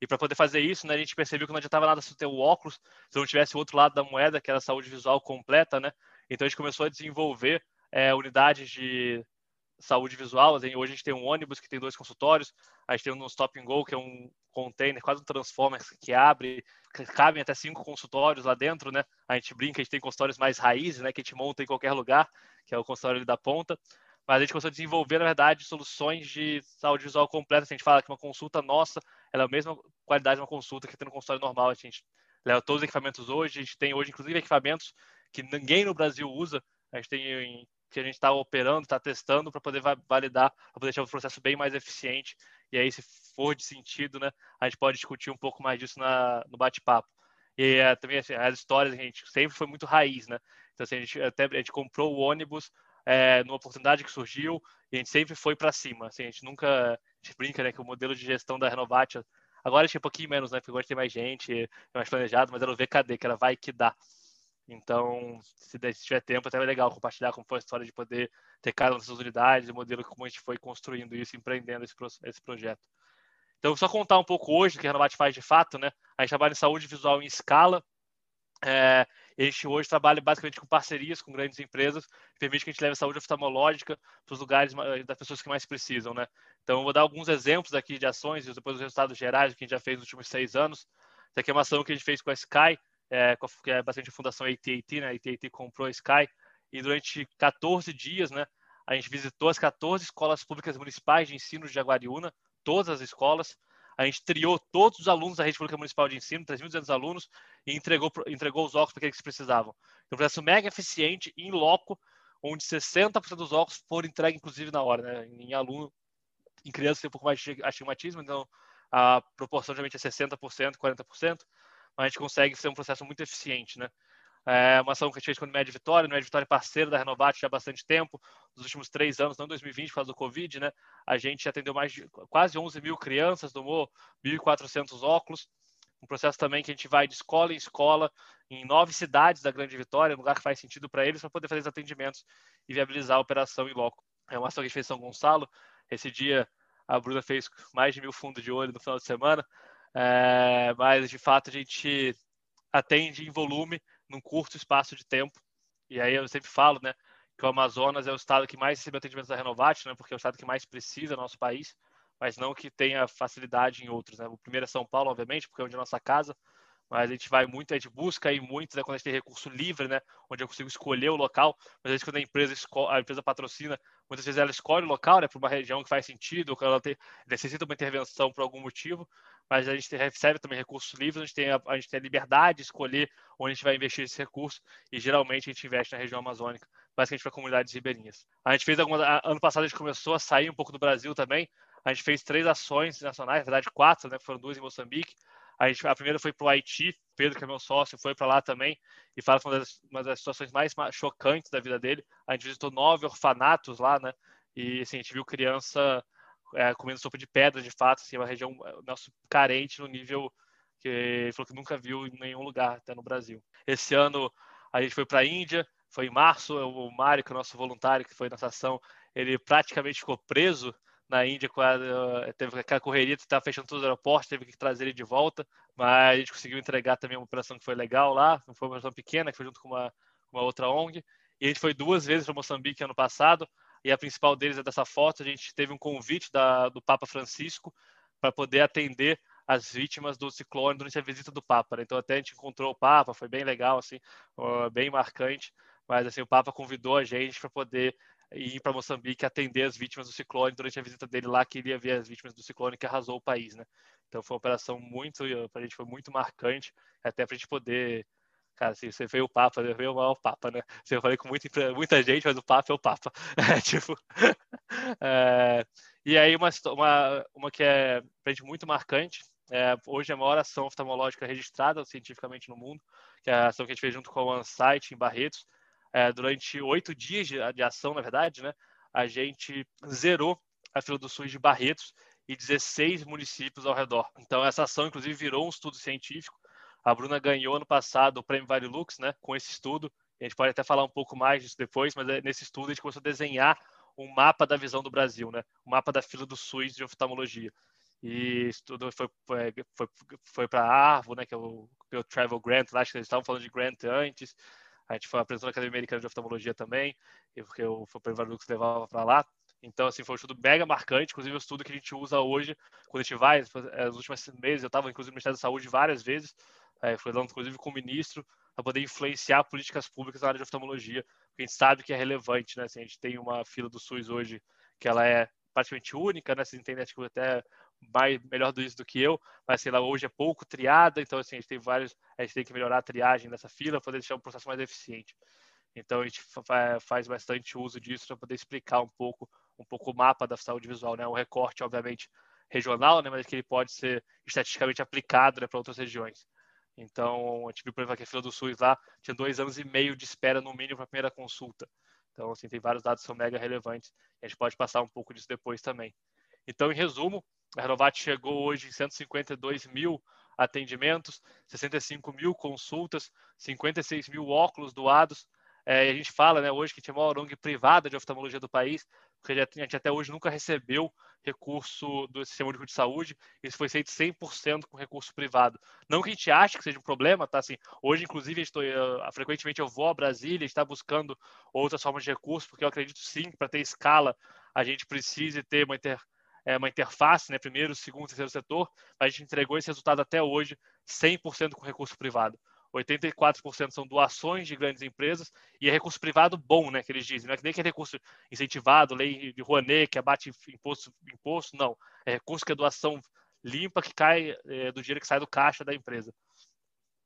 E para poder fazer isso, né, a gente percebeu que não adiantava nada se ter o óculos, se não tivesse o outro lado da moeda, que era a saúde visual completa, né? Então a gente começou a desenvolver é, unidades de saúde visual. Assim, hoje a gente tem um ônibus que tem dois consultórios, a gente tem um Stop and Go, que é um container, quase um transformer que abre, que cabem até cinco consultórios lá dentro, né? A gente brinca, a gente tem consultórios mais raízes, né? Que a gente monta em qualquer lugar, que é o consultório da ponta. Mas a gente começou a desenvolver, na verdade, soluções de saúde visual completa. A gente fala que uma consulta nossa, ela é a mesma qualidade de uma consulta que tem no consultório normal. A gente leva todos os equipamentos hoje, a gente tem hoje, inclusive, equipamentos que ninguém no Brasil usa. A gente tem que a gente está operando, está testando para poder validar, para poder deixar o processo bem mais eficiente. E aí, se for de sentido, né, a gente pode discutir um pouco mais disso na, no bate-papo. E é, também assim, as histórias, a gente sempre foi muito raiz, né? Então, assim, a gente até a gente comprou o ônibus é, numa oportunidade que surgiu e a gente sempre foi para cima. Assim, a gente nunca, a gente brinca, né, que o modelo de gestão da Renovate agora tinha um pouquinho menos, né? Porque agora tem mais gente, é mais planejado, mas era o VKD, que era vai que dá. Então, se, tiver tempo, até é legal compartilhar como foi a história de poder ter cada uma dessas unidades, o modelo como a gente foi construindo isso, empreendendo esse, esse projeto. Então, só contar um pouco hoje o que a Renovat faz de fato, né? A gente trabalha em saúde visual em escala. É, a gente hoje trabalha basicamente com parcerias com grandes empresas, que permite que a gente leve a saúde oftalmológica para os lugares das pessoas que mais precisam, né? Então, eu vou dar alguns exemplos aqui de ações e depois os resultados gerais que a gente já fez nos últimos seis anos. Essa aqui é uma ação que a gente fez com a Sky, é, que é bastante a fundação AT&T, né? A AT&T comprou a Sky e durante 14 dias, né? A gente visitou as 14 escolas públicas municipais de ensino de Jaguariúna, todas as escolas. A gente triou todos os alunos da rede pública municipal de ensino, 3.200 alunos, e entregou, entregou os óculos para que eles precisavam. Um processo mega eficiente, em loco, onde 60% dos óculos foram entregues, inclusive, na hora. Né? Em aluno, em criança tem um pouco mais de astigmatismo, então a proporção geralmente é 60%, 40% a gente consegue ser um processo muito eficiente, né? É uma ação que a gente fez com o Med Vitória, o Med Vitória é parceiro da Renovat já há bastante tempo, nos últimos três anos, não 2020, por causa do Covid, né? A gente atendeu mais de quase 11 mil crianças, domou 1.400 óculos, um processo também que a gente vai de escola em escola, em nove cidades da Grande Vitória, um lugar que faz sentido para eles, para poder fazer os atendimentos e viabilizar a operação em loco. É uma ação que a gente fez em São Gonçalo, esse dia a Bruna fez mais de mil fundos de olho no final de semana, É, mas, de fato, a gente atende em volume num curto espaço de tempo. E aí eu sempre falo, né, que o Amazonas é o estado que mais recebe atendimentos da Renovate, né, porque é o estado que mais precisa no nosso país, mas não que tenha facilidade em outros. Né? O primeiro é São Paulo, obviamente, porque é onde é a nossa casa, mas a gente vai muito, a gente busca ir muito, né, quando a gente tem recurso livre, né, onde eu consigo escolher o local, mas às vezes quando a empresa, a empresa patrocina, muitas vezes ela escolhe o local, né, para uma região que faz sentido, que ela tem, necessita uma intervenção por algum motivo, mas a gente recebe também recursos livres, a gente tem a, a, gente tem a liberdade de escolher onde a gente vai investir esse recurso, e geralmente a gente investe na região amazônica, basicamente para comunidades ribeirinhas. A gente fez algumas, ano passado a gente começou a sair um pouco do Brasil também, a gente fez três ações nacionais, na verdade quatro, né, foram duas em Moçambique, a, gente, a primeira foi para o Haiti, Pedro, que é meu sócio, foi para lá também e fala que uma das, uma das situações mais chocantes da vida dele. A gente visitou nove orfanatos lá, né? E assim, a gente viu criança é, comendo sopa de pedra, de fato, assim, uma região é, nosso carente no nível que ele falou que nunca viu em nenhum lugar, até no Brasil. Esse ano a gente foi para a Índia, foi em março, o Mário, que é o nosso voluntário que foi nessa ação, ele praticamente ficou preso na Índia, quase, teve aquela correria, estava fechando todos os aeroportos, teve que trazer ele de volta, mas a gente conseguiu entregar também uma operação que foi legal lá, foi uma operação pequena, que foi junto com uma, uma outra ONG, e a gente foi duas vezes para Moçambique ano passado, e a principal deles é dessa foto. A gente teve um convite da, do Papa Francisco para poder atender as vítimas do ciclone durante a visita do Papa. Né? Então até a gente encontrou o Papa, foi bem legal, assim, bem marcante. Mas assim o Papa convidou a gente para poder ir para Moçambique atender as vítimas do ciclone durante a visita dele lá, que iria ver as vítimas do ciclone que arrasou o país, né? Então foi uma operação muito, para a gente foi muito marcante, até para a gente poder Cara, assim, você veio o Papa, veio o Papa, né? Assim, eu falei com muita, muita gente, mas o Papa é o Papa. É, tipo, é, e aí uma, uma, uma que é pra gente muito marcante, é, hoje é a maior ação oftalmológica registrada cientificamente no mundo, que é a ação que a gente fez junto com o OneSight em Barretos. É, durante oito dias de, de, ação, na verdade, né, a gente zerou a fila do SUS de Barretos e 16 municípios ao redor. Então, essa ação, inclusive, virou um estudo científico a Bruna ganhou ano passado o Prêmio Varilux, né, com esse estudo. A gente pode até falar um pouco mais disso depois, mas é, nesse estudo a gente começou a desenhar um mapa da visão do Brasil, né, um mapa da fila do SUS de oftalmologia. E isso tudo foi, foi, foi, para a Arvo, né, que é o, que é o Travel Grant, lá, acho que eles estavam falando de Grant antes. A gente foi apresentou na Academia Americana de Oftalmologia também, porque o, o Prêmio Varilux levava para lá. Então, assim, foi um estudo mega marcante, inclusive o estudo que a gente usa hoje, quando a gente vai, é, nos últimos meses, eu estava, inclusive, no Ministério da Saúde várias vezes, é, foi falando inclusive com o ministro, para poder influenciar políticas públicas na área de oftalmologia, porque a gente sabe que é relevante, né? Assim, a gente tem uma fila do SUS hoje que ela é praticamente única, né? Vocês entendem, acho que até mais, melhor do isso do que eu, mas sei lá, hoje é pouco triada, então assim, a gente tem vários, a gente tem que melhorar a triagem dessa fila, poder deixar o processo mais eficiente. Então a gente faz bastante uso disso para poder explicar um pouco, um pouco o mapa da saúde visual, né? O recorte, obviamente, regional, né? Mas que ele pode ser estatisticamente aplicado né, para outras regiões. Então, gente viu, por exemplo, que a fila do SUS lá tinha dois anos e meio de espera no mínimo para a primeira consulta. Então, assim, tem vários dados que são mega relevantes. a gente pode passar um pouco disso depois também. Então, em resumo, a Renovat chegou hoje em 152 mil atendimentos, 65 mil consultas, 56 mil óculos doados. É, a gente fala né, hoje que tinha a maior ONG privada de oftalmologia do país, porque a gente até hoje nunca recebeu recurso do Sistema Único de Saúde, isso foi feito 100% com recurso privado. Não que a gente ache que seja um problema, tá? Assim, hoje, inclusive, estou, eu, frequentemente eu vou a Brasília, está buscando outras formas de recurso, porque eu acredito sim para ter escala a gente precisa ter uma, inter, é, uma interface, né? primeiro, segundo, terceiro setor, a gente entregou esse resultado até hoje 100% com recurso privado. 84% são doações de grandes empresas e é recurso privado bom, né, que eles dizem. Não é que nem que é recurso incentivado, lei de Rouanet, que abate imposto, imposto, não. É recurso que é doação limpa que cai é, do dinheiro que sai do caixa da empresa.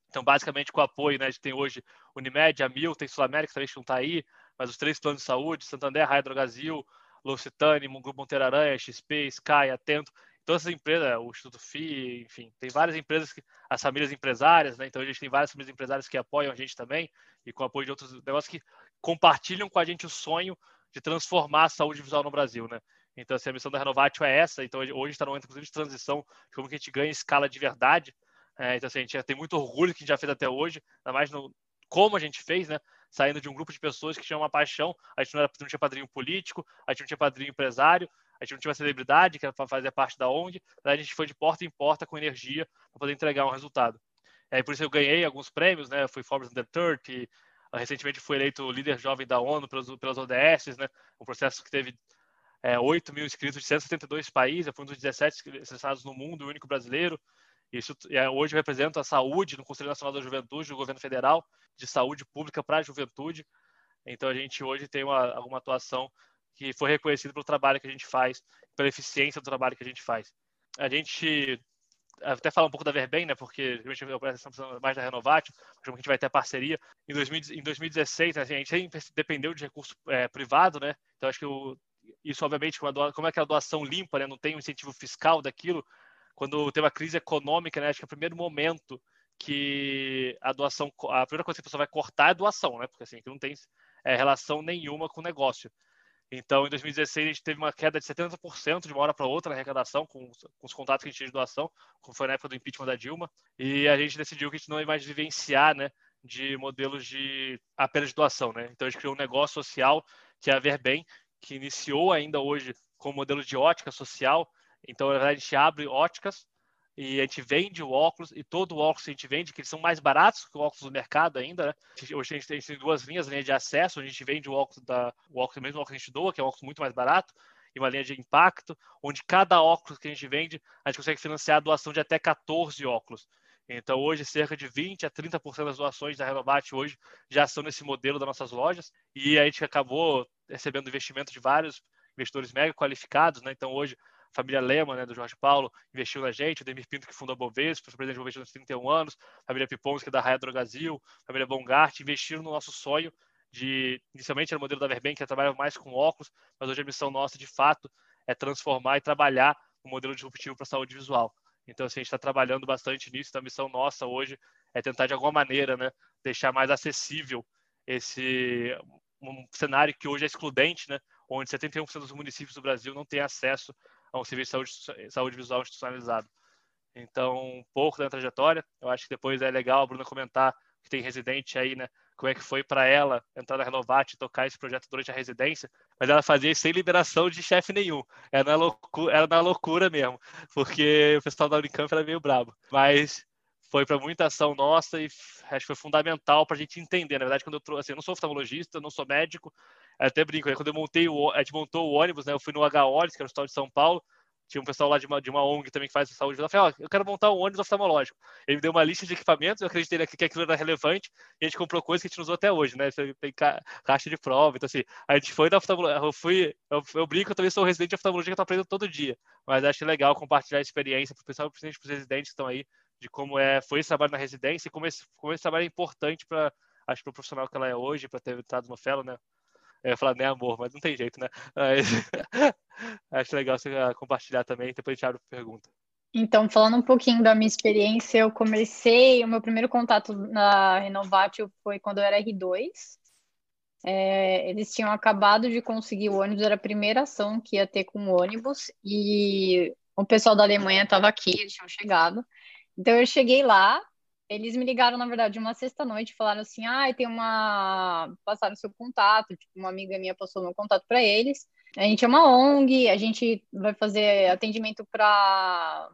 Então, basicamente, com o apoio, né, a gente tem hoje Unimed, a Milton, Sul América, também não está aí, mas os três planos de saúde, Santander, Raia Drogazil, L'Occitane, Grupo Monteiro Aranha, XP, Sky, Atento, todas essas empresas, o Instituto FI, enfim, tem várias empresas, que, as famílias empresárias, né? Então a gente tem várias famílias empresárias que apoiam a gente também e com apoio de outros negócios que compartilham com a gente o sonho de transformar a saúde visual no Brasil, né? Então, assim, a missão da Renovatio é essa. Então, hoje está no momento, inclusive, de transição, de como que a gente ganha escala de verdade. É, então, assim, a gente tem muito orgulho que a gente já fez até hoje, ainda mais no como a gente fez, né? Saindo de um grupo de pessoas que tinham uma paixão. A gente não, era, não tinha padrinho político, a gente não tinha padrinho empresário, A gente não tinha uma celebridade que fazer parte da ONG, a gente foi de porta em porta com energia para poder entregar um resultado. É, por isso eu ganhei alguns prêmios, né? Fui Forbes Under 30, recentemente fui eleito líder jovem da ONU pelas, pelas ODS, né? Um processo que teve é, 8 mil inscritos de 172 países, eu fui um dos 17 selecionados no mundo, o único brasileiro. Isso é, hoje eu represento a saúde no Conselho Nacional da Juventude do governo federal, de saúde pública para a juventude. Então a gente hoje tem uma, alguma atuação que foi reconhecida pelo trabalho que a gente faz, pela eficiência do trabalho que a gente faz. A gente até falar um pouco da Verbem, né, porque a gente mais da Renovat, que a gente vai ter parceria. Em, 2000, em 2016, assim, a gente dependeu de recurso é, privado, né, então acho que o, isso, obviamente, como é que é a doação limpa, né, não tem um incentivo fiscal daquilo, quando teve a crise econômica, né, acho que é o primeiro momento que a doação, a primeira coisa que a pessoa vai cortar é a doação, né, porque assim, que não tem é, relação nenhuma com o negócio. Então, em 2016, a gente teve uma queda de 70% de uma hora para outra na arrecadação, com, com, os contatos que a gente tinha de doação, como foi na época do impeachment da Dilma, e a gente decidiu que a gente não ia mais vivenciar né, de modelos de apenas de doação. Né? Então, a gente criou um negócio social, que é a Verbem, que iniciou ainda hoje com o modelo de ótica social. Então, a gente abre óticas e a gente vende o óculos, e todo o óculos que a gente vende, que eles são mais baratos que o óculos do mercado ainda, né? Hoje a gente, a gente tem duas linhas, a linha de acesso, onde a gente vende o óculos, da, o óculos mesmo óculos que a gente doa, que é um óculos muito mais barato, e uma linha de impacto, onde cada óculos que a gente vende, a gente consegue financiar a doação de até 14 óculos. Então, hoje, cerca de 20% a 30% das doações da Renovat hoje já são nesse modelo das nossas lojas, e a gente acabou recebendo investimento de vários investidores mega qualificados, né? Então, hoje, família Lema, né, do Jorge Paulo, investiu na gente, o Demir Pinto, que fundou a Bovespa, foi presidente da Bovespa nos 31 anos, a família Pipons, que é da Raia Drogazil, a família Bongart, investiram no nosso sonho de, inicialmente era o modelo da Verben, que trabalhava mais com óculos, mas hoje a missão nossa, de fato, é transformar e trabalhar o modelo disruptivo para a saúde visual. Então, assim, a gente está trabalhando bastante nisso, então a missão nossa hoje é tentar, de alguma maneira, né, deixar mais acessível esse um cenário que hoje é excludente, né, onde 71% dos municípios do Brasil não têm acesso um serviço de saúde, saúde visual institucionalizado. Então, um pouco da trajetória. Eu acho que depois é legal a Bruna comentar que tem residente aí, né? Como é que foi para ela entrar na Renovat e tocar esse projeto durante a residência. Mas ela fazia isso sem liberação de chefe nenhum. Era na, loucura, era na loucura mesmo, porque o pessoal da Unicamp era meio brabo. Mas foi para muita ação nossa e acho que foi fundamental para a gente entender. Na verdade, quando eu trouxe, assim, eu não sou oftalmologista, não sou médico, até brinco, né? quando eu montei o, a gente montou o ônibus, né? Eu fui no HOLIS, que é o Hospital de São Paulo, tinha um pessoal lá de uma, de uma ONG também que faz saúde. Eu falei, ó, eu quero montar um ônibus oftalmológico. Ele me deu uma lista de equipamentos, eu acreditei que aquilo era relevante, e a gente comprou coisas que a gente não usou até hoje, né? Tem ca caixa de prova, então assim, a gente foi na oftalmologia, eu fui, eu, eu brinco, eu também sou residente de oftalmologia que eu tô aprendendo todo dia, mas acho legal compartilhar a experiência para o pessoal, principalmente para os residentes que estão aí, de como é, foi esse trabalho na residência e como esse, como esse trabalho é importante para, acho, para o profissional que ela é hoje, para ter entrado no fellow, né? Eu ia falar, né, amor, mas não tem jeito, né? Mas... Acho legal você ah, compartilhar também, depois a gente abre pergunta. Então, falando um pouquinho da minha experiência, eu comecei, o meu primeiro contato na Renovatio foi quando eu era R2. É, eles tinham acabado de conseguir o ônibus, era a primeira ação que ia ter com o ônibus, e o pessoal da Alemanha estava aqui, eles tinham chegado. Então, eu cheguei lá, eles me ligaram, na verdade, uma sexta-noite falaram assim: ah, tem uma. Passaram seu contato, tipo, uma amiga minha passou meu contato para eles. A gente é uma ONG, a gente vai fazer atendimento para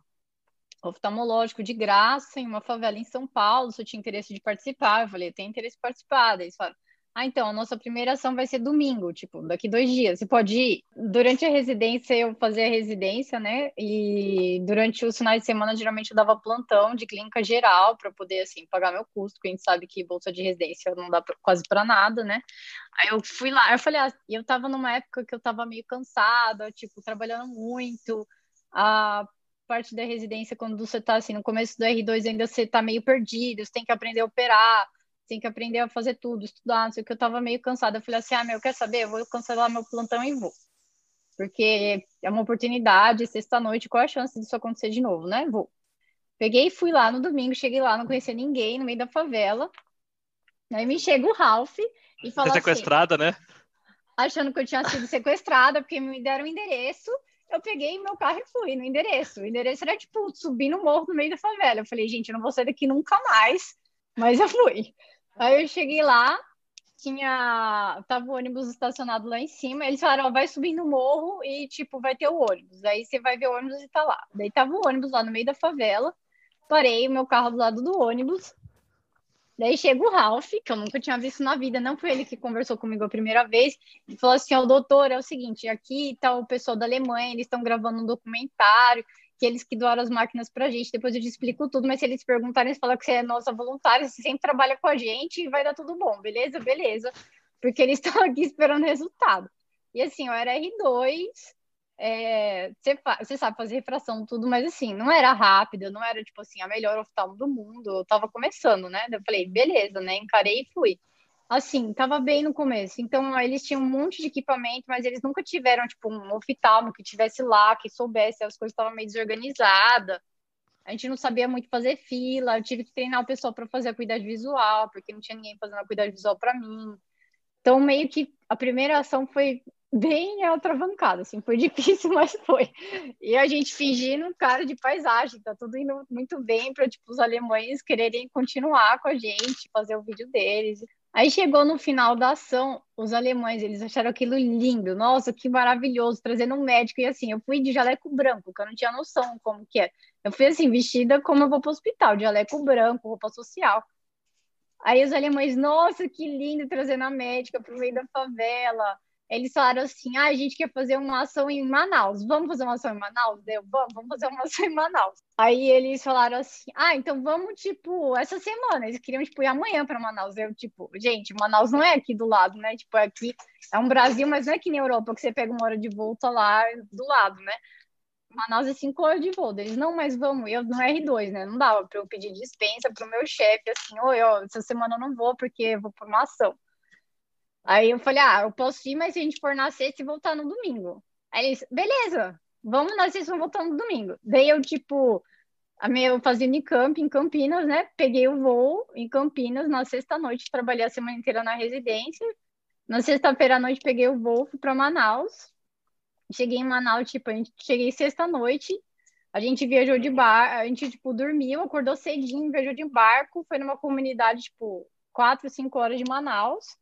oftalmológico de graça em uma favela em São Paulo. Se eu tinha interesse de participar, eu falei: tenho interesse de participar. Daí eles falaram: ah, então, a nossa primeira ação vai ser domingo, tipo, daqui dois dias. Você pode ir? Durante a residência, eu fazia residência, né? E durante os finais de semana, geralmente eu dava plantão de clínica geral para poder, assim, pagar meu custo, porque a gente sabe que bolsa de residência não dá pra, quase para nada, né? Aí eu fui lá, eu falei, ah, eu tava numa época que eu tava meio cansada, tipo, trabalhando muito. A parte da residência, quando você tá, assim, no começo do R2, ainda você tá meio perdido, você tem que aprender a operar tem que aprender a fazer tudo, estudar, não sei o que, eu tava meio cansada. Eu falei assim, ah, meu, quer saber? Eu vou cancelar meu plantão e vou. Porque é uma oportunidade, sexta-noite, qual é a chance disso acontecer de novo, né? Vou. Peguei e fui lá no domingo, cheguei lá, não conhecia ninguém, no meio da favela. Aí me chega o Ralph e fala assim... sequestrada, né? Achando que eu tinha sido sequestrada, porque me deram o um endereço. Eu peguei meu carro e fui no endereço. O endereço era, tipo, subir no morro no meio da favela. Eu falei, gente, eu não vou sair daqui nunca mais. Mas eu fui. Aí eu cheguei lá, tinha. Tava o ônibus estacionado lá em cima. Eles falaram: vai subir no morro e, tipo, vai ter o ônibus. Aí você vai ver o ônibus e tá lá. Daí tava o ônibus lá no meio da favela. Parei o meu carro do lado do ônibus. Daí chega o Ralph, que eu nunca tinha visto na vida, não foi ele que conversou comigo a primeira vez, e falou assim: Ó, doutor, é o seguinte, aqui tá o pessoal da Alemanha, eles estão gravando um documentário, que eles que doaram as máquinas pra gente, depois eu te explico tudo, mas se eles perguntarem, você fala que você é nossa voluntária, você sempre trabalha com a gente e vai dar tudo bom, beleza? Beleza. Porque eles estão aqui esperando resultado. E assim, eu era R2, é, você, sabe fazer refração, tudo, mas assim, não era rápida, não era tipo assim, a melhor oftalmo do mundo, eu tava começando, né? Eu falei, beleza, né? Encarei e fui. Assim, tava bem no começo. Então, eles tinham um monte de equipamento, mas eles nunca tiveram, tipo, um oftalmo que tivesse lá, que soubesse, as coisas estavam meio desorganizadas. A gente não sabia muito fazer fila, eu tive que treinar o pessoal para fazer a cuidade visual, porque não tinha ninguém fazendo a cuidade visual para mim. Então, meio que a primeira ação foi bem atravancada, assim, foi difícil, mas foi. E a gente fingindo cara de paisagem, tá tudo indo muito bem para tipo, os alemães quererem continuar com a gente, fazer o vídeo deles. Aí chegou no final da ação, os alemães, eles acharam aquilo lindo, nossa, que maravilhoso, trazendo um médico, e assim, eu fui de jaleco branco, que eu não tinha noção como que é. Eu fui assim, vestida como eu vou para o hospital, de jaleco branco, roupa social. Aí os alemães, nossa, que lindo, trazendo a médica para o meio da favela eles falaram assim: ah, a gente quer fazer uma ação em Manaus, vamos fazer uma ação em Manaus? Eu, vamos, vamos fazer uma ação em Manaus. Aí eles falaram assim: ah, então vamos, tipo, essa semana. Eles queriam, tipo, ir amanhã para Manaus. Eu, tipo, gente, Manaus não é aqui do lado, né? Tipo, é aqui é um Brasil, mas não é que nem Europa, que você pega uma hora de volta lá do lado, né? Manaus é cinco horas de voo. Eles, não, mas vamos, eu no R2, né? Não dava para eu pedir dispensa para o meu chefe, assim, oi, ó, essa semana eu não vou porque eu vou por uma ação. Aí eu falei, ah, eu posso ir, mas se a gente for na sexta e voltar no domingo. Aí eles, beleza, vamos na sexta e voltar no domingo. Daí eu, tipo, a minha, eu fazia Unicamp em Campinas, né? Peguei o voo em Campinas na sexta-noite, trabalhei a semana inteira na residência. Na sexta-feira à noite peguei o voo, fui para Manaus. Cheguei em Manaus, tipo, a gente cheguei sexta-noite, a gente viajou de bar, a gente, tipo, dormiu, acordou cedinho, viajou de barco, foi numa comunidade, tipo, quatro, cinco horas de Manaus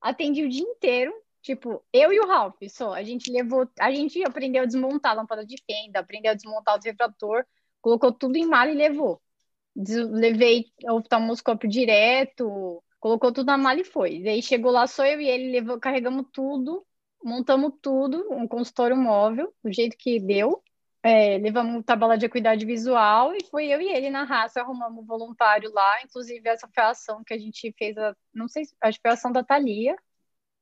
atendi o dia inteiro. Tipo, eu e o Ralph só. A gente levou. A gente aprendeu a desmontar a lâmpada de fenda, aprendeu a desmontar o refrator, colocou tudo em mala e levou. Levei o oftalmoscópio direto, colocou tudo na mala e foi. Daí chegou lá, só eu e ele, levou, carregamos tudo, montamos tudo, um consultório móvel, do jeito que deu. É, levamos tabela de acuidade visual e foi eu e ele na raça, arrumamos um voluntário lá. Inclusive, essa foi a ação que a gente fez, a, não sei, acho que foi a ação da Thalia,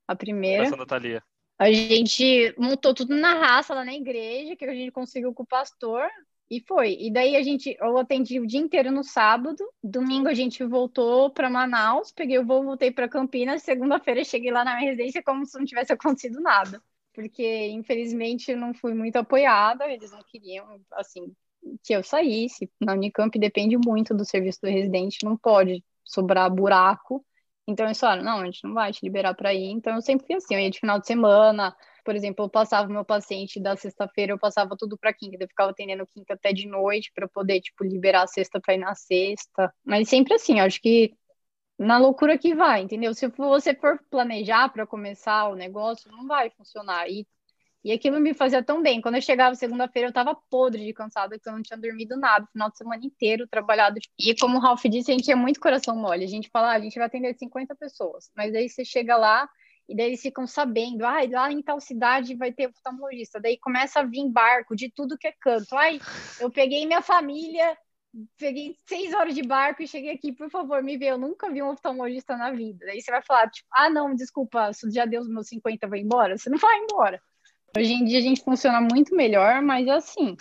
a primeira. A ação da Thalia. A gente montou tudo na raça lá na igreja, que a gente conseguiu com o pastor, e foi. E daí a gente, eu atendi o dia inteiro no sábado, domingo a gente voltou para Manaus, peguei o voo, voltei para Campinas, segunda-feira cheguei lá na minha residência como se não tivesse acontecido nada porque infelizmente eu não fui muito apoiada, eles não queriam, assim, que eu saísse. Na Unicamp depende muito do serviço do residente, não pode sobrar buraco. Então eles falaram, não, a gente não vai te liberar para ir. Então eu sempre fui assim, eu ia de final de semana, por exemplo, eu passava o meu paciente da sexta-feira, eu passava tudo para quinta, eu ficava atendendo quinta até de noite para poder, tipo, liberar a sexta para ir na sexta. Mas sempre assim, acho que na loucura que vai, entendeu? Se você for planejar para começar o negócio, não vai funcionar. E, e aquilo me fazia tão bem. Quando eu chegava segunda-feira, eu estava podre de cansada, porque eu não tinha dormido nada, final de semana inteiro trabalhado. E como o Ralph disse, a gente é muito coração mole. A gente fala, ah, a gente vai atender 50 pessoas, mas aí você chega lá e daí eles ficam sabendo, ah, lá em tal cidade vai ter oftalmologista. Daí começa a vir barco de tudo que é canto. Ai, eu peguei minha família peguei seis horas de barco e cheguei aqui, por favor, me vê. Eu nunca vi um oftalmologista na vida. Aí você vai falar, tipo, ah, não, desculpa, já deu os meus 50, vai embora. Você não vai embora. Hoje em dia a gente funciona muito melhor, mas assim,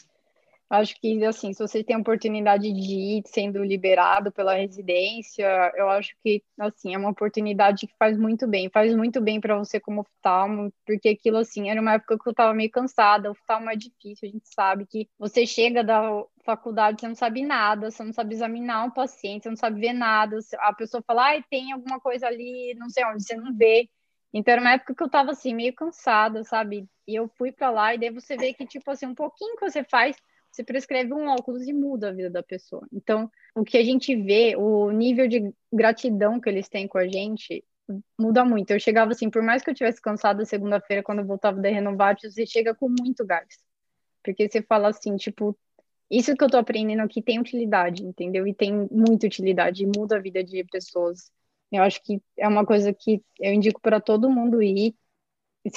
Acho que, assim, se você tem a oportunidade de ir sendo liberado pela residência, eu acho que, assim, é uma oportunidade que faz muito bem. Faz muito bem para você como oftalmo, porque aquilo, assim, era uma época que eu estava meio cansada. O oftalmo é difícil, a gente sabe que você chega da faculdade, você não sabe nada, você não sabe examinar um paciente, você não sabe ver nada. A pessoa fala, ah, tem alguma coisa ali, não sei onde, você não vê. Então, era uma época que eu estava, assim, meio cansada, sabe? E eu fui para lá, e daí você vê que, tipo assim, um pouquinho que você faz você prescreve um óculos e muda a vida da pessoa. Então, o que a gente vê, o nível de gratidão que eles têm com a gente muda muito. Eu chegava assim, por mais que eu tivesse cansado segunda-feira, quando eu voltava da Renovate, você chega com muito gás. Porque você fala assim, tipo, isso que eu tô aprendendo aqui tem utilidade, entendeu? E tem muita utilidade, e muda a vida de pessoas. Eu acho que é uma coisa que eu indico para todo mundo ir. E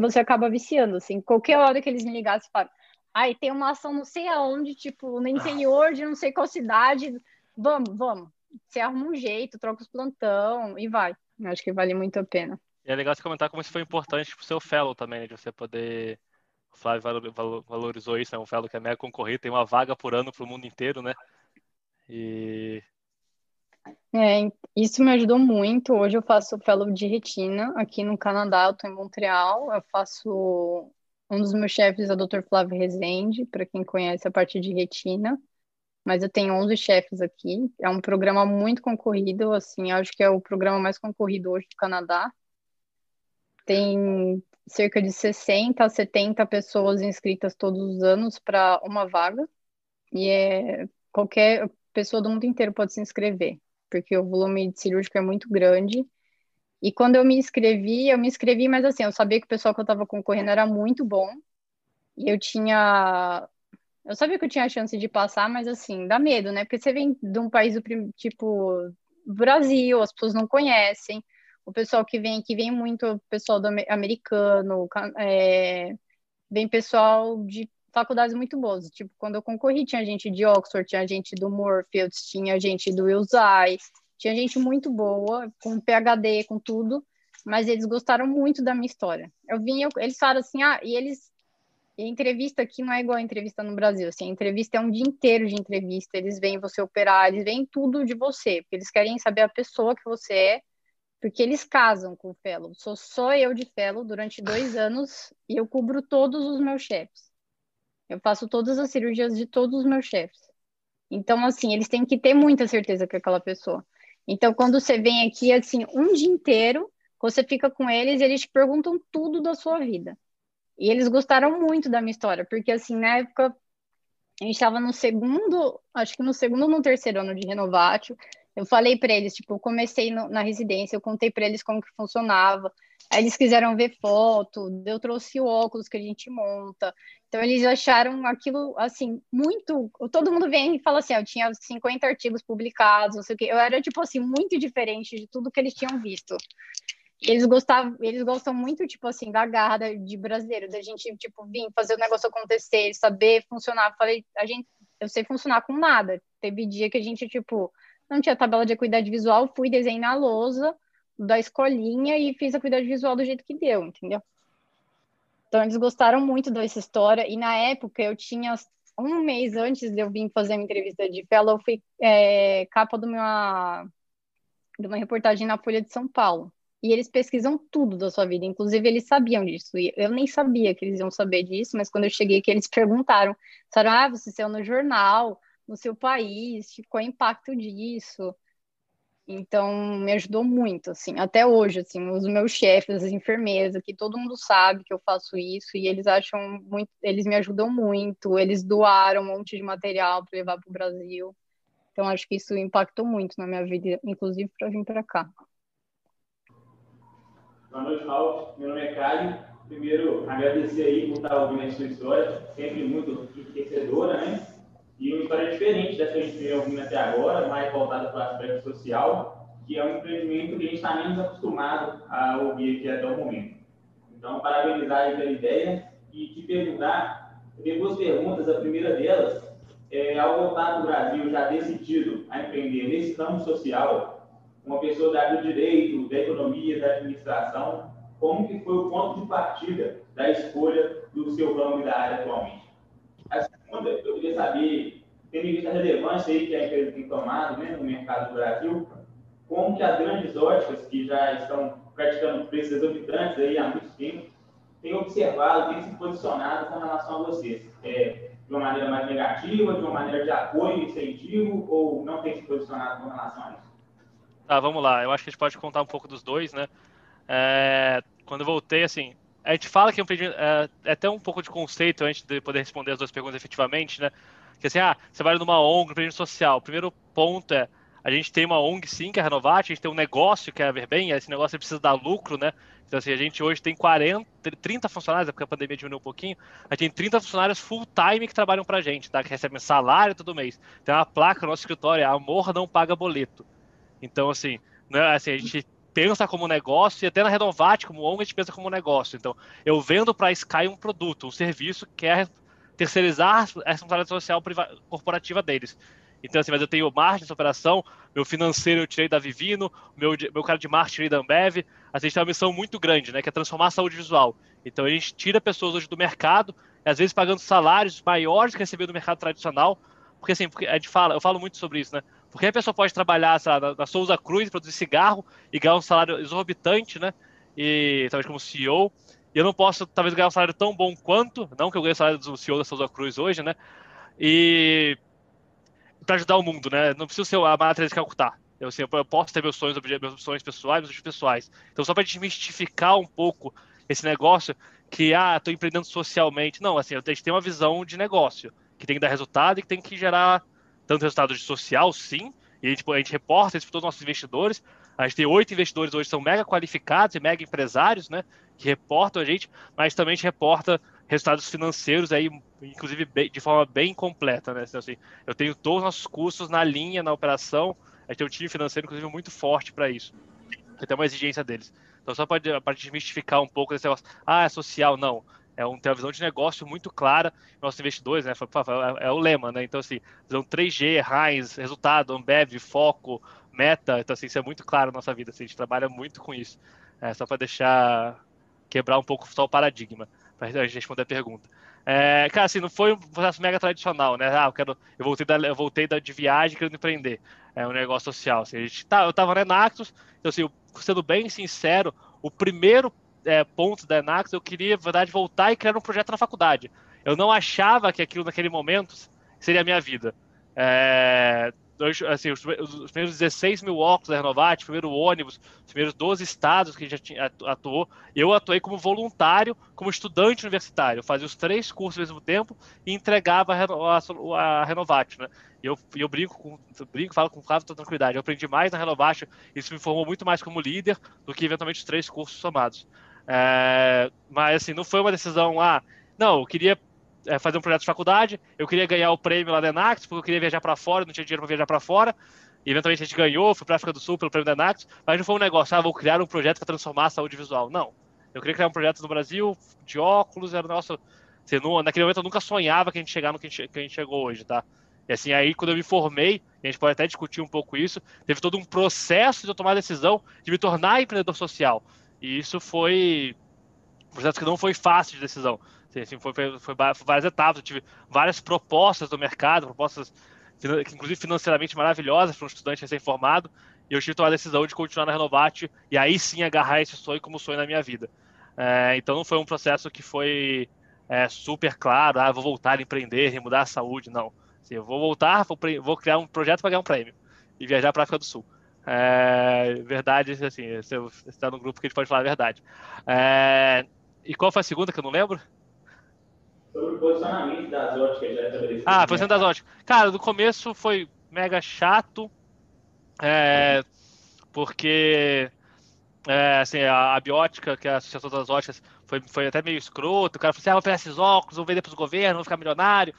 você, acaba, viciando, assim. Qualquer hora que eles me ligassem, falam, ai, tem uma ação não sei aonde, tipo, no interior de não sei qual cidade. Vamos, vamos. Você arruma um jeito, troca os plantão e vai. Eu acho que vale muito a pena. E é legal você comentar como isso foi importante pro seu fellow também, né? De você poder. O Flávio valorizou isso, é né? um fellow que é mega concorrido, tem uma vaga por ano pro mundo inteiro, né? E é, isso me ajudou muito. Hoje eu faço fellow de retina aqui no Canadá, eu estou em Montreal. Eu faço um dos meus chefes é o Dr. Flávio Rezende, para quem conhece a parte de retina. Mas eu tenho 11 chefes aqui. É um programa muito concorrido, assim, acho que é o programa mais concorrido hoje do Canadá. Tem cerca de 60 a 70 pessoas inscritas todos os anos para uma vaga. E é qualquer pessoa do mundo inteiro pode se inscrever porque o volume cirúrgico é muito grande. E quando eu me inscrevi, eu me inscrevi, mas assim, eu sabia que o pessoal que eu estava concorrendo era muito bom. E eu tinha. Eu sabia que eu tinha a chance de passar, mas assim, dá medo, né? Porque você vem de um país tipo Brasil, as pessoas não conhecem. O pessoal que vem aqui vem muito pessoal do americano, é, vem pessoal de faculdades muito boas. Tipo, quando eu concorri, tinha gente de Oxford, tinha gente do Moorfields, tinha gente do Wilsai, tinha gente muito boa, com PhD, com tudo, mas eles gostaram muito da minha história. Eu vim, eu, eles falaram assim, ah, e eles. E entrevista aqui não é igual a entrevista no Brasil, assim, a entrevista é um dia inteiro de entrevista, eles veem você operar, eles veem tudo de você, porque eles querem saber a pessoa que você é, porque eles casam com o fellow. Sou só eu de fellow durante dois anos e eu cubro todos os meus chefes. Eu faço todas as cirurgias de todos os meus chefes. Então, assim, eles têm que ter muita certeza que é aquela pessoa. Então, quando você vem aqui, assim, um dia inteiro, você fica com eles e eles te perguntam tudo da sua vida. E eles gostaram muito da minha história, porque, assim, na época, a gente estava no segundo, acho que no segundo ou no terceiro ano de Renovatio. Eu falei para eles, tipo, eu comecei no, na residência, eu contei para eles como que funcionava. Aí eles quiseram ver foto, eu trouxe o óculos que a gente monta. Então eles acharam aquilo assim muito. Todo mundo vem e fala assim: ah, eu tinha 50 artigos publicados, não sei o quê. Eu era tipo assim muito diferente de tudo que eles tinham visto. Eles gostavam, eles gostam muito tipo assim da garra de brasileiro, da gente tipo vir fazer o negócio acontecer, saber funcionar. falei, a gente, eu sei funcionar com nada. Teve dia que a gente tipo não tinha tabela de equidade visual, fui desenhar a lousa da escolinha e fiz a equidade visual do jeito que deu, entendeu? Então, eles gostaram muito dessa história. E na época, eu tinha um mês antes de eu vir fazer uma entrevista de fellow, eu fui é, capa de uma, de uma reportagem na Folha de São Paulo. E eles pesquisam tudo da sua vida, inclusive eles sabiam disso. E eu nem sabia que eles iam saber disso, mas quando eu cheguei aqui, eles perguntaram: disseram, ah, você saiu no jornal, no seu país, qual é o impacto disso? Então, me ajudou muito, assim, até hoje, assim, os meus chefes, as enfermeiras aqui, todo mundo sabe que eu faço isso e eles acham muito, eles me ajudam muito, eles doaram um monte de material para levar para o Brasil. Então, acho que isso impactou muito na minha vida, inclusive para vir para cá. Boa noite, Raul. Meu nome é Caio. Primeiro, agradecer aí por estar ouvindo a sua história, sempre muito enriquecedora, né? E uma história diferente dessa que a gente veio ouvindo até agora, mais voltada para o aspecto social, que é um empreendimento que a gente está menos acostumado a ouvir aqui até o momento. Então, parabenizar aí pela ideia e te perguntar, tenho duas perguntas. A primeira delas é, ao voltar do Brasil já decidido a empreender nesse campo social, uma pessoa da área do direito, da economia, da administração, como que foi o ponto de partida da escolha do seu ramo e da área atualmente? A segunda, eu queria saber, tendo em vista a relevância aí que a empresa tem tomado né, no mercado do Brasil, como que as grandes óticas, que já estão praticando preços exorbitantes aí há muito tempo, têm observado, têm se posicionado com relação a vocês? É, de uma maneira mais negativa, de uma maneira de apoio, incentivo, ou não tem se posicionado com relação a isso? Tá, vamos lá. Eu acho que a gente pode contar um pouco dos dois, né? É, quando eu voltei, assim, a gente fala que é, um, é, é até um pouco de conceito antes de poder responder as duas perguntas efetivamente, né? Que assim, ah, você vai numa ONG, um empreendimento social. O primeiro ponto é a gente tem uma ONG sim, que é a Renovate, a gente tem um negócio que é a Verbem, esse negócio precisa dar lucro, né? Então, assim, a gente hoje tem 40, 30 funcionários, é porque a pandemia diminuiu um pouquinho, a gente tem 30 funcionários full-time que trabalham pra gente, tá? Que recebem salário todo mês. Tem uma placa no nosso escritório, Amor não paga boleto. Então, assim, né, assim, a gente pensa como negócio e até na Renovate, como ONG, a gente pensa como negócio. Então, eu vendo para a Sky um produto, um serviço que é terceirizar a responsabilidade social corporativa deles. Então, assim, mas eu tenho margem dessa operação, meu financeiro eu tirei da Vivino, meu, meu cara de marketing tirei da Ambev. A gente tem uma missão muito grande, né, que é transformar a saúde visual. Então, a gente tira pessoas hoje do mercado, às vezes pagando salários maiores que receber do mercado tradicional, porque assim, porque a gente fala, eu falo muito sobre isso, né? Porque a pessoa pode trabalhar lá, na, na Souza Cruz, produzir cigarro e ganhar um salário exorbitante, né? E talvez como CEO, e eu não posso talvez ganhar um salário tão bom quanto, não que eu ganhe o salário do CEO da Souza Cruz hoje, né? E para ajudar o mundo, né? Não preciso ser a matriz Calcutá. Eu, assim, eu posso ter meus sonhos, meus sonhos pessoais, meus sonhos pessoais. Então, só para desmistificar um pouco esse negócio que, ah, estou empreendendo socialmente. Não, assim, a gente tem uma visão de negócio que tem que dar resultado e que tem que gerar tanto resultado de social, sim, e a gente, a gente reporta isso para todos os nossos investidores. A gente tem oito investidores hoje, são mega qualificados e mega empresários, né, que reportam a gente, mas também a gente reporta resultados financeiros aí, inclusive de forma bem completa, né? Então, assim, eu tenho todos os nossos custos na linha, na operação, a gente tem um time financeiro, inclusive, muito forte para isso. Tem uma exigência deles. Então, só para desmistificar um pouco desse negócio, ah, é social, não. É um, tem uma visão de negócio muito clara. Nossos investidores, né? É, é o lema, né? Então, assim, visão 3G, Heinz, resultado, Ambev, foco, meta. Então, assim, isso é muito claro na nossa vida. Assim, a gente trabalha muito com isso. É, só para deixar quebrar um pouco só o paradigma para gente responder a pergunta. É, cara, assim, não foi um processo mega tradicional, né? Ah, eu, quero, eu voltei, da, eu voltei da, de viagem querendo empreender. É um negócio social. Assim, a gente tá, eu estava na Enactus, então, assim, sendo bem sincero, o primeiro é, ponto da Enactus, eu queria, na verdade, voltar e criar um projeto na faculdade. Eu não achava que aquilo, naquele momento, seria a minha vida. É, assim, os, os, primeiros 16 mil óculos da Renovate, o primeiro ônibus, os primeiros 12 estados que a gente já atuou, eu atuei como voluntário, como estudante universitário. Eu fazia os três cursos ao mesmo tempo e entregava a, a, a Renovate, né? E eu, eu brinco, com, brinco, falo com toda tranquilidade. Eu aprendi mais na Renovate, isso me formou muito mais como líder do que eventualmente os três cursos somados. É, mas assim, não foi uma decisão, ah, não, eu queria é, fazer um projeto de faculdade, eu queria ganhar o prêmio lá da Enact, porque eu queria viajar para fora, não tinha dinheiro para viajar para fora. E eventualmente a gente ganhou, fui para África do Sul pelo prêmio da Enact, mas não foi um negócio, ah, vou criar um projeto para transformar a saúde visual. Não. Eu queria criar um projeto no Brasil de óculos, era o nosso. Assim, no, naquele momento eu nunca sonhava que a gente chegar no que a gente, que a gente chegou hoje, tá? E assim, aí quando eu me formei, a gente pode até discutir um pouco isso, teve todo um processo de eu tomar a decisão de me tornar empreendedor social. E isso foi um processo que não foi fácil de decisão. Assim, foi, foi, foi, várias etapas, eu tive várias propostas do mercado, propostas inclusive financeiramente maravilhosas para um estudante recém-formado, e eu tive que tomar a decisão de continuar na Renovate e aí sim agarrar esse sonho como sonho na minha vida. É, então não foi um processo que foi é, super claro, ah, vou voltar a empreender e mudar a saúde, não. Assim, eu vou voltar, vou, vou criar um projeto para ganhar um prêmio e viajar para a África do Sul. É, verdade, assim, você está no grupo que a gente pode falar a verdade. É, e qual foi a segunda que eu não lembro? Sobre o posicionamento das óticas já estabelecidas. Ah, posicionamento das óticas. Cara, no começo foi mega chato, é, porque é, assim, a, a, biótica, que é a Associação das Óticas, foi, foi até meio escroto. O cara falou assim: ah, vou pegar esses óculos, vou vender para os governos, vou ficar milionário.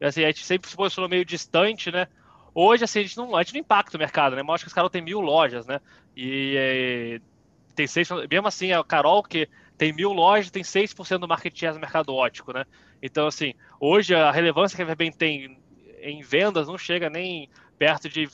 E, assim, a gente sempre se posicionou meio distante, né? Hoje, assim, a gente não, a gente não impacta o mercado, né? Mostra que os caras têm mil lojas, né? E, e tem seis. Mesmo assim, a Carol, que tem mil lojas, tem 6% do market share no mercado ótico, né? Então, assim, hoje a relevância que a Verben tem em vendas não chega nem perto de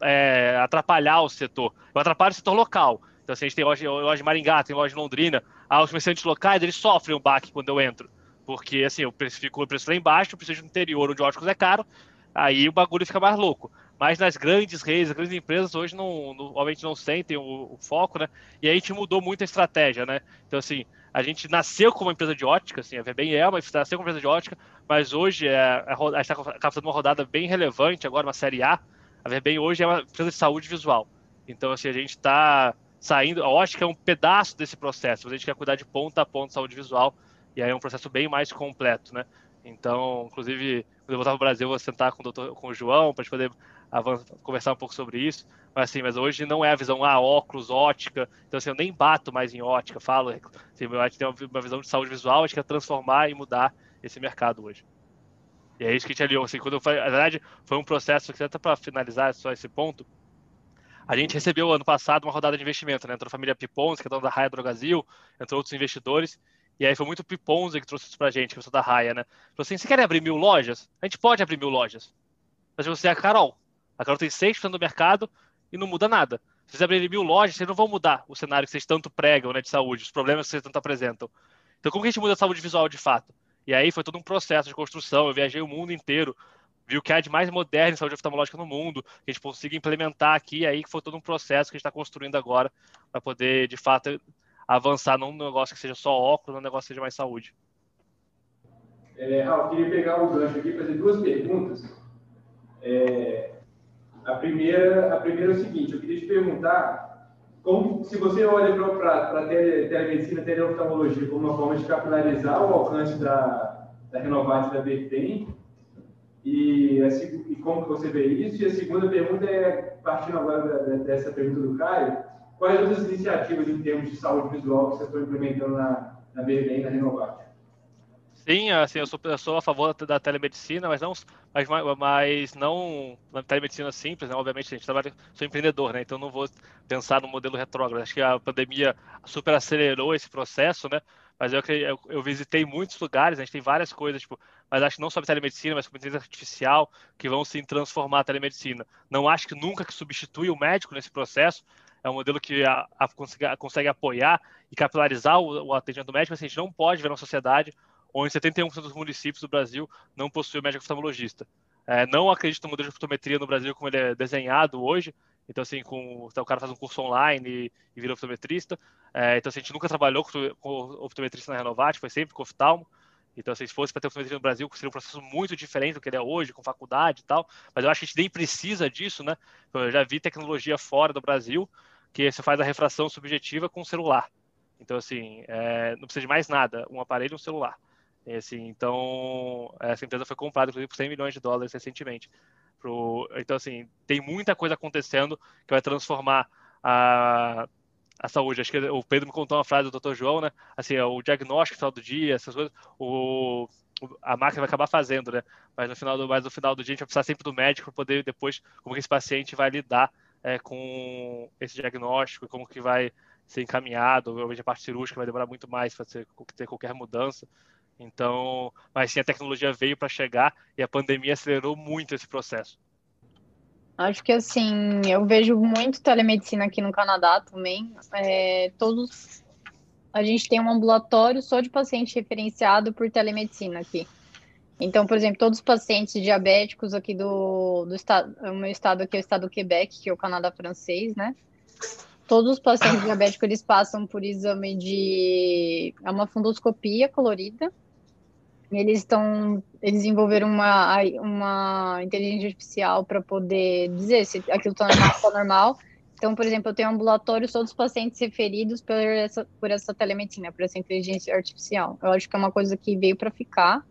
é, atrapalhar o setor. Eu atrapalho o setor local. Então, assim, a gente tem loja, loja de Maringá, tem loja de Londrina. Ah, os comerciantes locais, eles sofrem um baque quando eu entro. Porque, assim, o preço fica o preço lá embaixo, o preço no interior, onde o óticos é caro, aí o bagulho fica mais louco. Mas nas grandes redes, as grandes empresas hoje não, não obviamente não sentem o, o, foco, né? E aí a gente mudou muito a estratégia, né? Então, assim, a gente nasceu como uma empresa de ótica, assim, a VBem é uma, nasceu como empresa de ótica, mas hoje é, a, a gente está captando uma rodada bem relevante, agora uma série A. A VBem hoje é uma empresa de saúde visual. Então, assim, a gente está saindo, a ótica é um pedaço desse processo, mas a gente quer cuidar de ponta a ponta de saúde visual, e aí é um processo bem mais completo, né? Então, inclusive, quando eu voltar para o Brasil, eu vou sentar com o, doutor, com o João para poder avançar, conversar um pouco sobre isso. Mas assim, mas hoje não é a visão, ah, óculos, ótica. Então, assim, eu nem bato mais em ótica, falo. Assim, eu acho que tem uma visão de saúde visual, acho que é transformar e mudar esse mercado hoje. E é isso que a gente aliou. Assim, quando eu, na verdade, foi um processo que, até para finalizar só esse ponto, a gente recebeu ano passado uma rodada de investimento, né? Entrou a família Pipons, que é dona da Raia Drogazil, entrou outros investidores. E aí foi muito Piponza que trouxe isso pra gente, que eu sou da Raia, né? Falou assim, você quer abrir mil lojas? A gente pode abrir mil lojas. Mas você é a Carol. A Carol tem 6% do mercado e não muda nada. Se vocês abrirem mil lojas, vocês não vão mudar o cenário que vocês tanto pregam, né, de saúde, os problemas que vocês tanto apresentam. Então, como que a gente muda a saúde visual de fato? E aí foi todo um processo de construção. Eu viajei o mundo inteiro, vi o que há de mais moderno em saúde oftalmológica no mundo, que a gente consiga implementar aqui. Aí foi todo um processo que a gente está construindo agora para poder, de fato, avançar num negócio que seja só óculos, num negócio que seja mais saúde. É, Raul, queria pegar o gancho aqui e fazer duas perguntas. É, a, primeira, a primeira é o seguinte, eu queria te perguntar como, se você olha para a tele, telemedicina, teleoftalmologia como uma forma de capilarizar o alcance da, da Renovate da Vertem, e, e como que você vê isso? E a segunda pergunta é, partindo agora dessa pergunta do Caio, quais outras iniciativas em termos de saúde visual que você está implementando na, na e na Renovate? Sim, assim, eu sou, eu sou a favor da telemedicina, mas não, mas, mas não na telemedicina simples, né? Obviamente, a gente trabalha, sou empreendedor, né? Então não vou pensar no modelo retrógrado. Acho que a pandemia super acelerou esse processo, né? Mas eu, eu, eu visitei muitos lugares, a gente tem várias coisas, tipo, mas acho que não só telemedicina, mas inteligência artificial, que vão se transformar a telemedicina. Não acho que nunca que substitui o médico nesse processo, é um modelo que a, a, consegue, consegue, apoiar e capilarizar o, o atendimento médico, mas a gente não pode ver na sociedade onde 71% dos municípios do Brasil não possuem médico oftalmologista. É, não acredito no modelo de optometria no Brasil como ele é desenhado hoje. Então, assim, com, então, o cara faz um curso online e, e vira optometrista. É, então, assim, a gente nunca trabalhou com, com optometrista na Renovate, foi sempre com oftalmo. Então, assim, se fosse para ter optometria no Brasil, seria um processo muito diferente do que ele é hoje, com faculdade e tal. Mas eu acho que a gente nem precisa disso, né? Eu já vi tecnologia fora do Brasil que você faz a refração subjetiva com o celular. Então, assim, é, não precisa de mais nada, um aparelho e um celular. E, assim, então, essa empresa foi comprada, inclusive, por 100 milhões de dólares recentemente. Pro, então, assim, tem muita coisa acontecendo que vai transformar a, a saúde. Acho que o Pedro me contou uma frase do Dr. João, né? Assim, é o diagnóstico no final do dia, essas coisas, o, a máquina vai acabar fazendo, né? Mas no final do, mas no final do dia a gente vai precisar sempre do médico para poder depois, como que esse paciente vai lidar é, com esse diagnóstico, como que vai ser encaminhado, obviamente a parte cirúrgica vai demorar muito mais para ter qualquer mudança. Então, mas sim, a tecnologia veio para chegar e a pandemia acelerou muito esse processo. Acho que assim, eu vejo muito telemedicina aqui no Canadá também. É, todos. A gente tem um ambulatório só de paciente referenciado por telemedicina aqui. Então, por exemplo, todos os pacientes diabéticos aqui do, do estado, o meu estado aqui é o estado do Quebec, que é o Canadá francês, né? Todos os pacientes diabéticos, eles passam por exame de... É uma fundoscopia colorida, eles estão eles desenvolveram uma, uma inteligência artificial para poder dizer se aquilo está normal, está normal. Então, por exemplo, eu tenho um ambulatório todos os pacientes referidos por essa, por essa telemedicina, por essa inteligência artificial. Eu acho que é uma coisa que veio para ficar.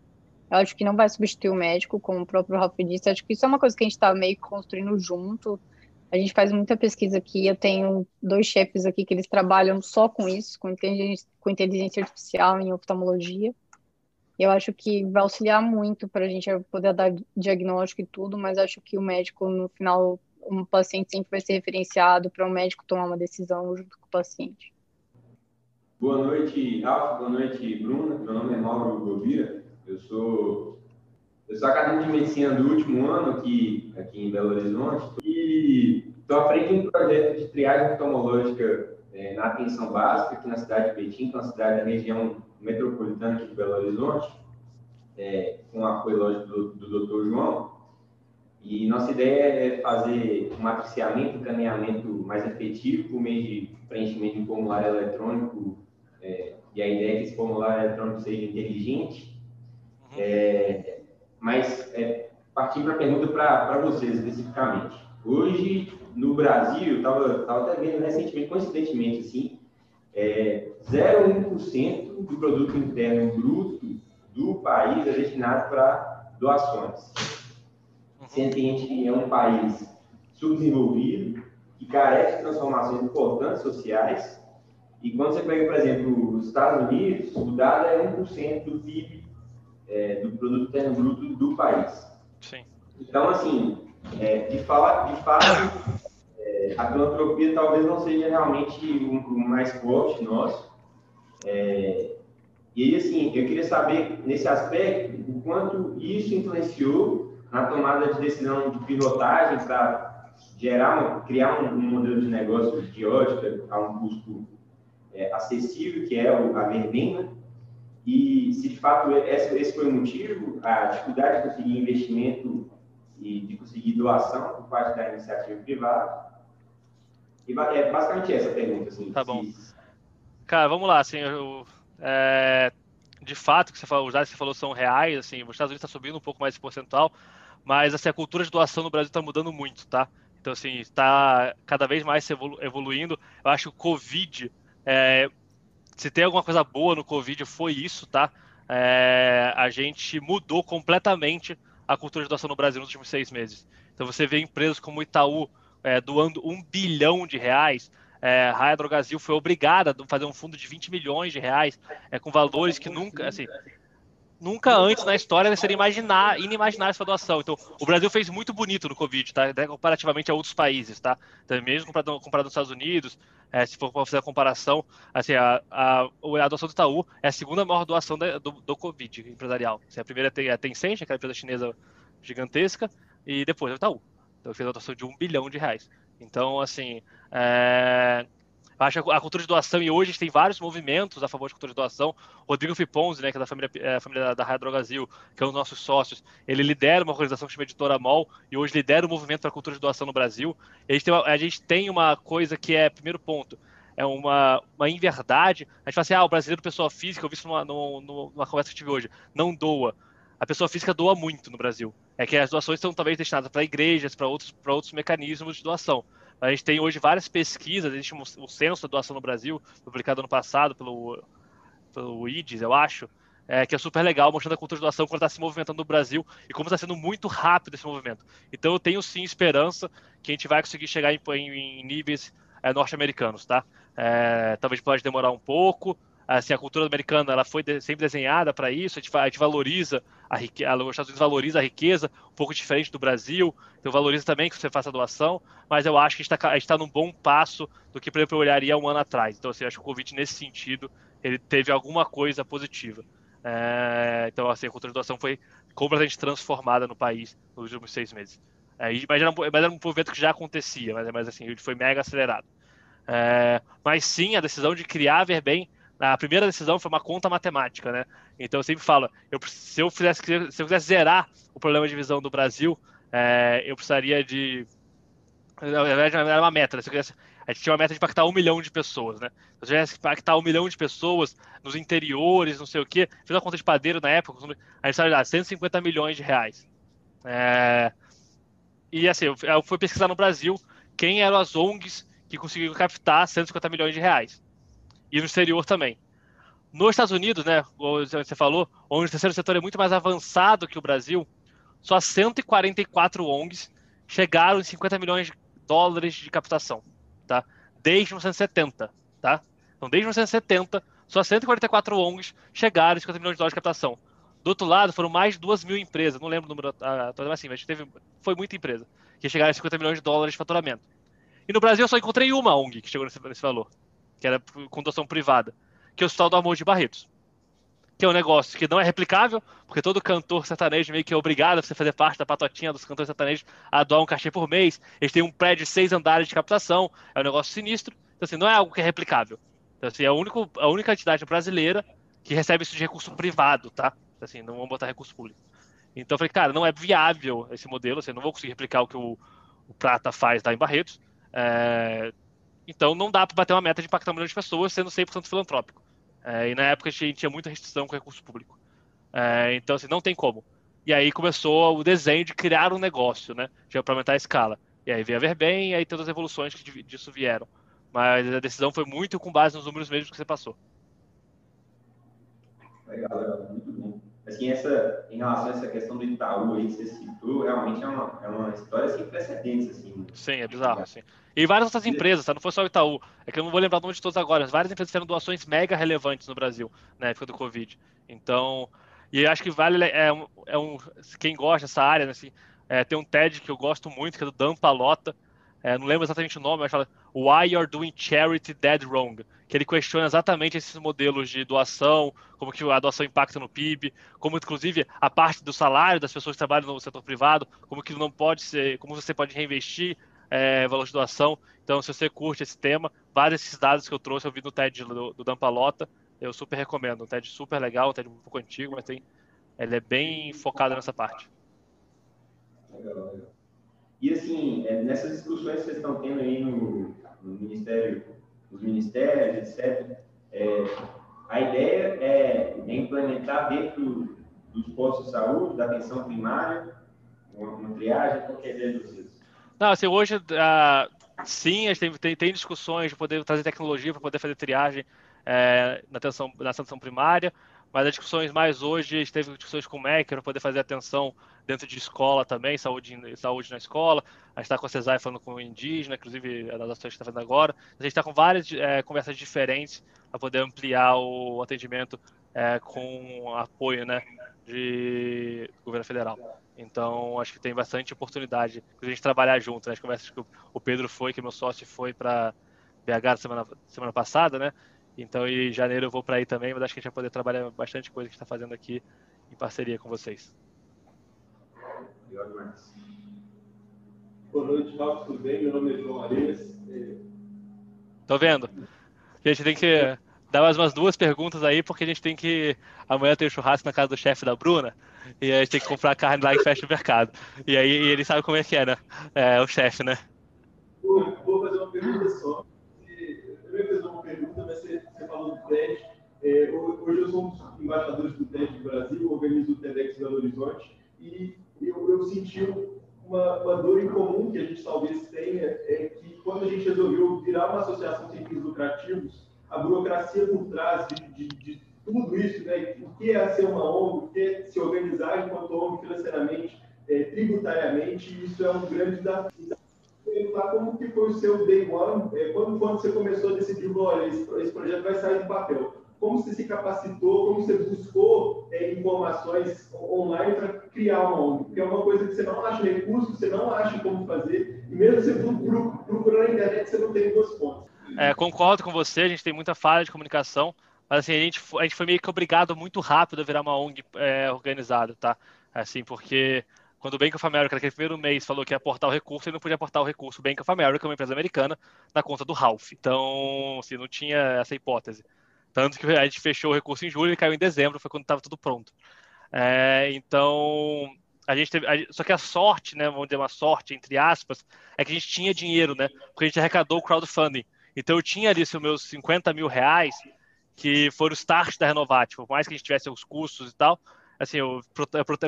Eu acho que não vai substituir o médico, como o próprio Ralph disse. Acho que isso é uma coisa que a gente está meio construindo junto. A gente faz muita pesquisa aqui. Eu tenho dois chefes aqui que eles trabalham só com isso, com inteligência, com inteligência artificial em oftalmologia. Eu acho que vai auxiliar muito para a gente poder dar diagnóstico e tudo, mas acho que o médico, no final, um paciente sempre vai ser referenciado para o um médico tomar uma decisão junto com o paciente. Boa noite, Ralf. Boa noite, Bruna. Meu nome é Mauro Govira. Eu sou, eu sou acadêmico de medicina do último ano aqui, aqui em Belo Horizonte e estou à frente de um projeto de triagem oftalmológica é, na atenção básica aqui na cidade de Betim, que é uma cidade da região metropolitana aqui de Belo Horizonte, é, com o apoio, lógico, do, do Dr. João. E nossa ideia é fazer um matriciamento, encaminhamento mais efetivo por meio de preenchimento de um formulário eletrônico. É, e a ideia é que esse formulário eletrônico seja inteligente. Uhum. É, mas, é, partindo para a pergunta para vocês especificamente. Hoje, no Brasil, estava até vendo recentemente, coincidentemente, assim, é, 0,1% do produto interno bruto do país é destinado para doações. Sendo que a gente é um país subdesenvolvido, que carece de transformações importantes sociais, e quando você pega, por exemplo, os Estados Unidos, o dado é 1% do PIB, é, do Produto Interno Bruto do país. Sim. Então, assim, é, de, fala, de fato, é, a filantropia talvez não seja realmente o, o mais forte nosso. É, e aí, assim, eu queria saber, nesse aspecto, o quanto isso influenciou na tomada de decisão de pilotagem para gerar, uma, criar um, um, modelo de negócio de ótica a um custo é, acessível, que é o, a verbena, e se de fato esse, esse foi o motivo, a dificuldade de conseguir investimento e de conseguir doação por parte da iniciativa privada. E é basicamente essa a pergunta. Assim, tá bom. Cara, vamos lá. Assim, eu, é, de fato, que você falou, os dados que você falou são reais. Assim, os Estados Unidos está subindo um pouco mais esse percentual, mas assim, a cultura de doação no Brasil está mudando muito, tá? Então, assim, está cada vez mais evolu evoluindo. Eu acho que o Covid, é, se tem alguma coisa boa no Covid, foi isso, tá? É, a gente mudou completamente a cultura de doação no Brasil nos últimos seis meses. Então você vê empresas como Itaú é, doando um bilhão de reais. É, Raia Drogasil foi obrigada a fazer um fundo de 20 milhões de reais, é, com valores que nunca, assim, nunca antes na história seria imaginar, inimaginável essa doação. Então, o Brasil fez muito bonito no Covid, tá? comparativamente a outros países, tá? Então, mesmo comparado, comparado aos Estados Unidos, é, se for fazer a comparação, assim, a, a, a, doação do Itaú é a segunda maior doação da, do, do Covid empresarial. Assim, a primeira é a Tencent, aquela empresa chinesa gigantesca, e depois é o Itaú. Então, fez a doação de um bilhão de reais. Então, assim, é, acho que a cultura de doação, e hoje a gente tem vários movimentos a favor de cultura de doação. Rodrigo Fiponzi, né, que é da família, é, família da Raia Drogazil, que é um dos nossos sócios, ele lidera uma organização que chama Editora MOL, e hoje lidera o movimento para a cultura de doação no Brasil. A gente, uma, a gente, tem uma, coisa que é, primeiro ponto, é uma, uma inverdade. A gente fala assim, ah, o brasileiro, pessoa física, eu vi isso numa, numa, numa conversa que tive hoje, não doa. A pessoa física doa muito no Brasil. É que as doações são talvez destinadas para igrejas, para outros, outros mecanismos de doação. A gente tem hoje várias pesquisas, existe um, um censo da doação no Brasil, publicado ano passado pelo, pelo IDES, eu acho, é, que é super legal, mostrando a cultura de doação quando está se movimentando no Brasil e como está sendo muito rápido esse movimento. Então eu tenho sim esperança que a gente vai conseguir chegar em, em, em níveis é, norte-americanos, tá? É, talvez pode demorar um pouco, assim, a cultura americana ela foi de, sempre desenhada para isso, a gente, a gente, valoriza a riqueza, os Estados Unidos valoriza a riqueza, um pouco diferente do Brasil, então valoriza também que você faça doação, mas eu acho que a gente está tá num bom passo do que, por exemplo, eu olharia um ano atrás. Então, assim, acho que o Covid, nesse sentido, ele teve alguma coisa positiva. É, então, assim, a cultura de doação foi completamente transformada no país nos últimos seis meses. É, mas, era um, mas, era um, movimento que já acontecia, mas, mas assim, ele foi mega acelerado. É, mas sim, a decisão de criar a Verbem a primeira decisão foi uma conta matemática, né? Então eu sempre falo, eu, se, eu fizesse, se eu quisesse zerar o problema de visão do Brasil, é, eu precisaria de. Na verdade, era uma meta, né? Se eu quisesse, a gente tinha uma meta de impactar um milhão de pessoas, né? Se eu tivesse impactar um milhão de pessoas nos interiores, não sei o quê, fiz uma conta de padeiro na época, a gente precisava de 150 milhões de reais. É, e assim, eu fui pesquisar no Brasil quem eram as ONGs que conseguiram captar 150 milhões de reais e no exterior também. Nos Estados Unidos, né, como você falou, onde o terceiro setor é muito mais avançado que o Brasil, só 144 ONGs chegaram em 50 milhões de dólares de captação, tá? Desde 1970, tá? Então, desde 1970, só 144 ONGs chegaram em 50 milhões de dólares de captação. Do outro lado, foram mais de 2 mil empresas, não lembro o número atual, mas assim, mas teve, foi muita empresa, que chegaram em 50 milhões de dólares de faturamento. E no Brasil eu só encontrei uma ONG que chegou nesse, nesse valor, que era com doação privada, que é o Hospital do Amor de Barretos. Que é um negócio que não é replicável, porque todo cantor sertanejo meio que é obrigado a você fazer parte da patotinha dos cantores sertanejos a doar um cachê por mês. Eles têm um prédio de seis andares de captação, é um negócio sinistro. Então, assim, não é algo que é replicável. Então, assim, é a, único, a única entidade brasileira que recebe isso de recurso privado, tá? Então, assim, não vamos botar recurso público. Então, eu falei, cara, não é viável esse modelo, assim, não vou conseguir replicar o que o, o Prata faz lá em Barretos. É, então não dá para bater uma meta de impactar um milhão de pessoas sendo 100% filantrópico. É, e na época a gente tinha muita restrição com recurso público. É, então, assim, não tem como. E aí começou o desenho de criar um negócio, né? para aumentar a escala. E aí veio a Verbem e aí todas as evoluções que disso vieram. Mas a decisão foi muito com base nos números mesmos que você passou. Legal, legal. Muito. Assim, essa, em relação a essa questão do Itaú aí que você citou, realmente é uma, é uma história sem precedentes, assim. Sim, é bizarro, assim. E várias outras empresas, tá? Não foi só o Itaú. É que eu não vou lembrar o nome de todas agora, mas várias empresas fizeram doações mega relevantes no Brasil, na época do Covid. Então, e acho que vale, é um, é um quem gosta dessa área, né, assim, é, tem um TED que eu gosto muito, que é do Dan Palota, é, não lembro exatamente o nome, mas fala Why You're Doing Charity Dead Wrong, que ele questiona exatamente esses modelos de doação, como que a doação impacta no PIB, como inclusive a parte do salário das pessoas que trabalham no setor privado, como que não pode ser, como você pode reinvestir é, valor de doação. Então, se você curte esse tema, vários desses dados que eu trouxe eu vi no TED do, do Dan Palota, eu super recomendo. Um TED super legal, um TED um pouco antigo, mas tem, ele é bem focado nessa parte. Legal, legal. E assim, é, nessas discussões que vocês estão tendo aí no, no Ministério, nos ministérios, etc., é, a ideia é, é, implementar dentro dos postos de saúde, da atenção primária, uma, uma triagem, qual ideia? Não, assim, hoje, uh, sim, a gente tem, tem, tem discussões de poder trazer tecnologia para poder fazer triagem é, na, atenção, na atenção primária, mas as discussões mais hoje, a gente teve discussões com o MEC para poder fazer atenção dentro de escola também, saúde, saúde na escola. A gente está com a CESAI falando com o indígena, inclusive das ações que está fazendo agora. A gente está com várias é, conversas diferentes para poder ampliar o atendimento é, com apoio né, de governo federal. Então, acho que tem bastante oportunidade de a gente trabalhar junto. Né? As conversas que o Pedro foi, que meu sócio foi para BH semana, semana passada, né? Então, em janeiro eu vou para aí também, mas acho que a gente vai poder trabalhar bastante coisa que está fazendo aqui em parceria com vocês. Boa noite, Rafa, tudo bem? Meu nome é João Areias. Tô vendo. A gente tem que dar mais umas duas perguntas aí, porque a gente tem que. Amanhã tem o churrasco na casa do chefe da Bruna, e a gente tem que comprar carne lá e fecha o mercado. E aí ele sabe como é que é, né? É o chefe, né? Vou fazer uma pergunta só. Eu ia fazer uma pergunta, mas do TED. É, hoje eu sou um dos embaixadores do TED do Brasil, organizo o TEDx Belo Horizonte, e eu, eu senti uma, uma, dor em comum que a gente talvez tenha, é que quando a gente resolveu virar uma associação sem fins lucrativos, a burocracia por trás de, de, de tudo isso, né, o que é ser uma ONG, o que é se organizar enquanto ONG financeiramente, é, tributariamente, isso é um grande desafio. Perguntar como que foi o seu day one, é, quando, quando você começou a decidir, olha, esse, esse projeto vai sair do papel como você se capacitou, como você buscou é, informações online para criar uma ONG, porque é uma coisa que você não acha recurso, você não acha como fazer, e mesmo você procurando na internet, você não tem duas fontes. É, concordo com você, a gente tem muita falha de comunicação, mas assim, a gente, a gente foi meio que obrigado muito rápido a virar uma ONG é, organizada, tá? Assim, porque quando o Bank of America, naquele primeiro mês, falou que ia aportar o recurso, ele não podia aportar o recurso. O Bank of America é uma empresa americana na conta do Ralph. Então, assim, não tinha essa hipótese. Tanto que a gente fechou o recurso em julho e caiu em dezembro, foi quando estava tudo pronto. É, então, a gente teve. A, só que a sorte, né? Vamos dizer uma sorte, entre aspas, é que a gente tinha dinheiro, né? Porque a gente arrecadou o crowdfunding. Então eu tinha ali os meus 50 mil reais, que foram o start da Renovate, por mais que a gente tivesse os custos e tal. Assim, eu,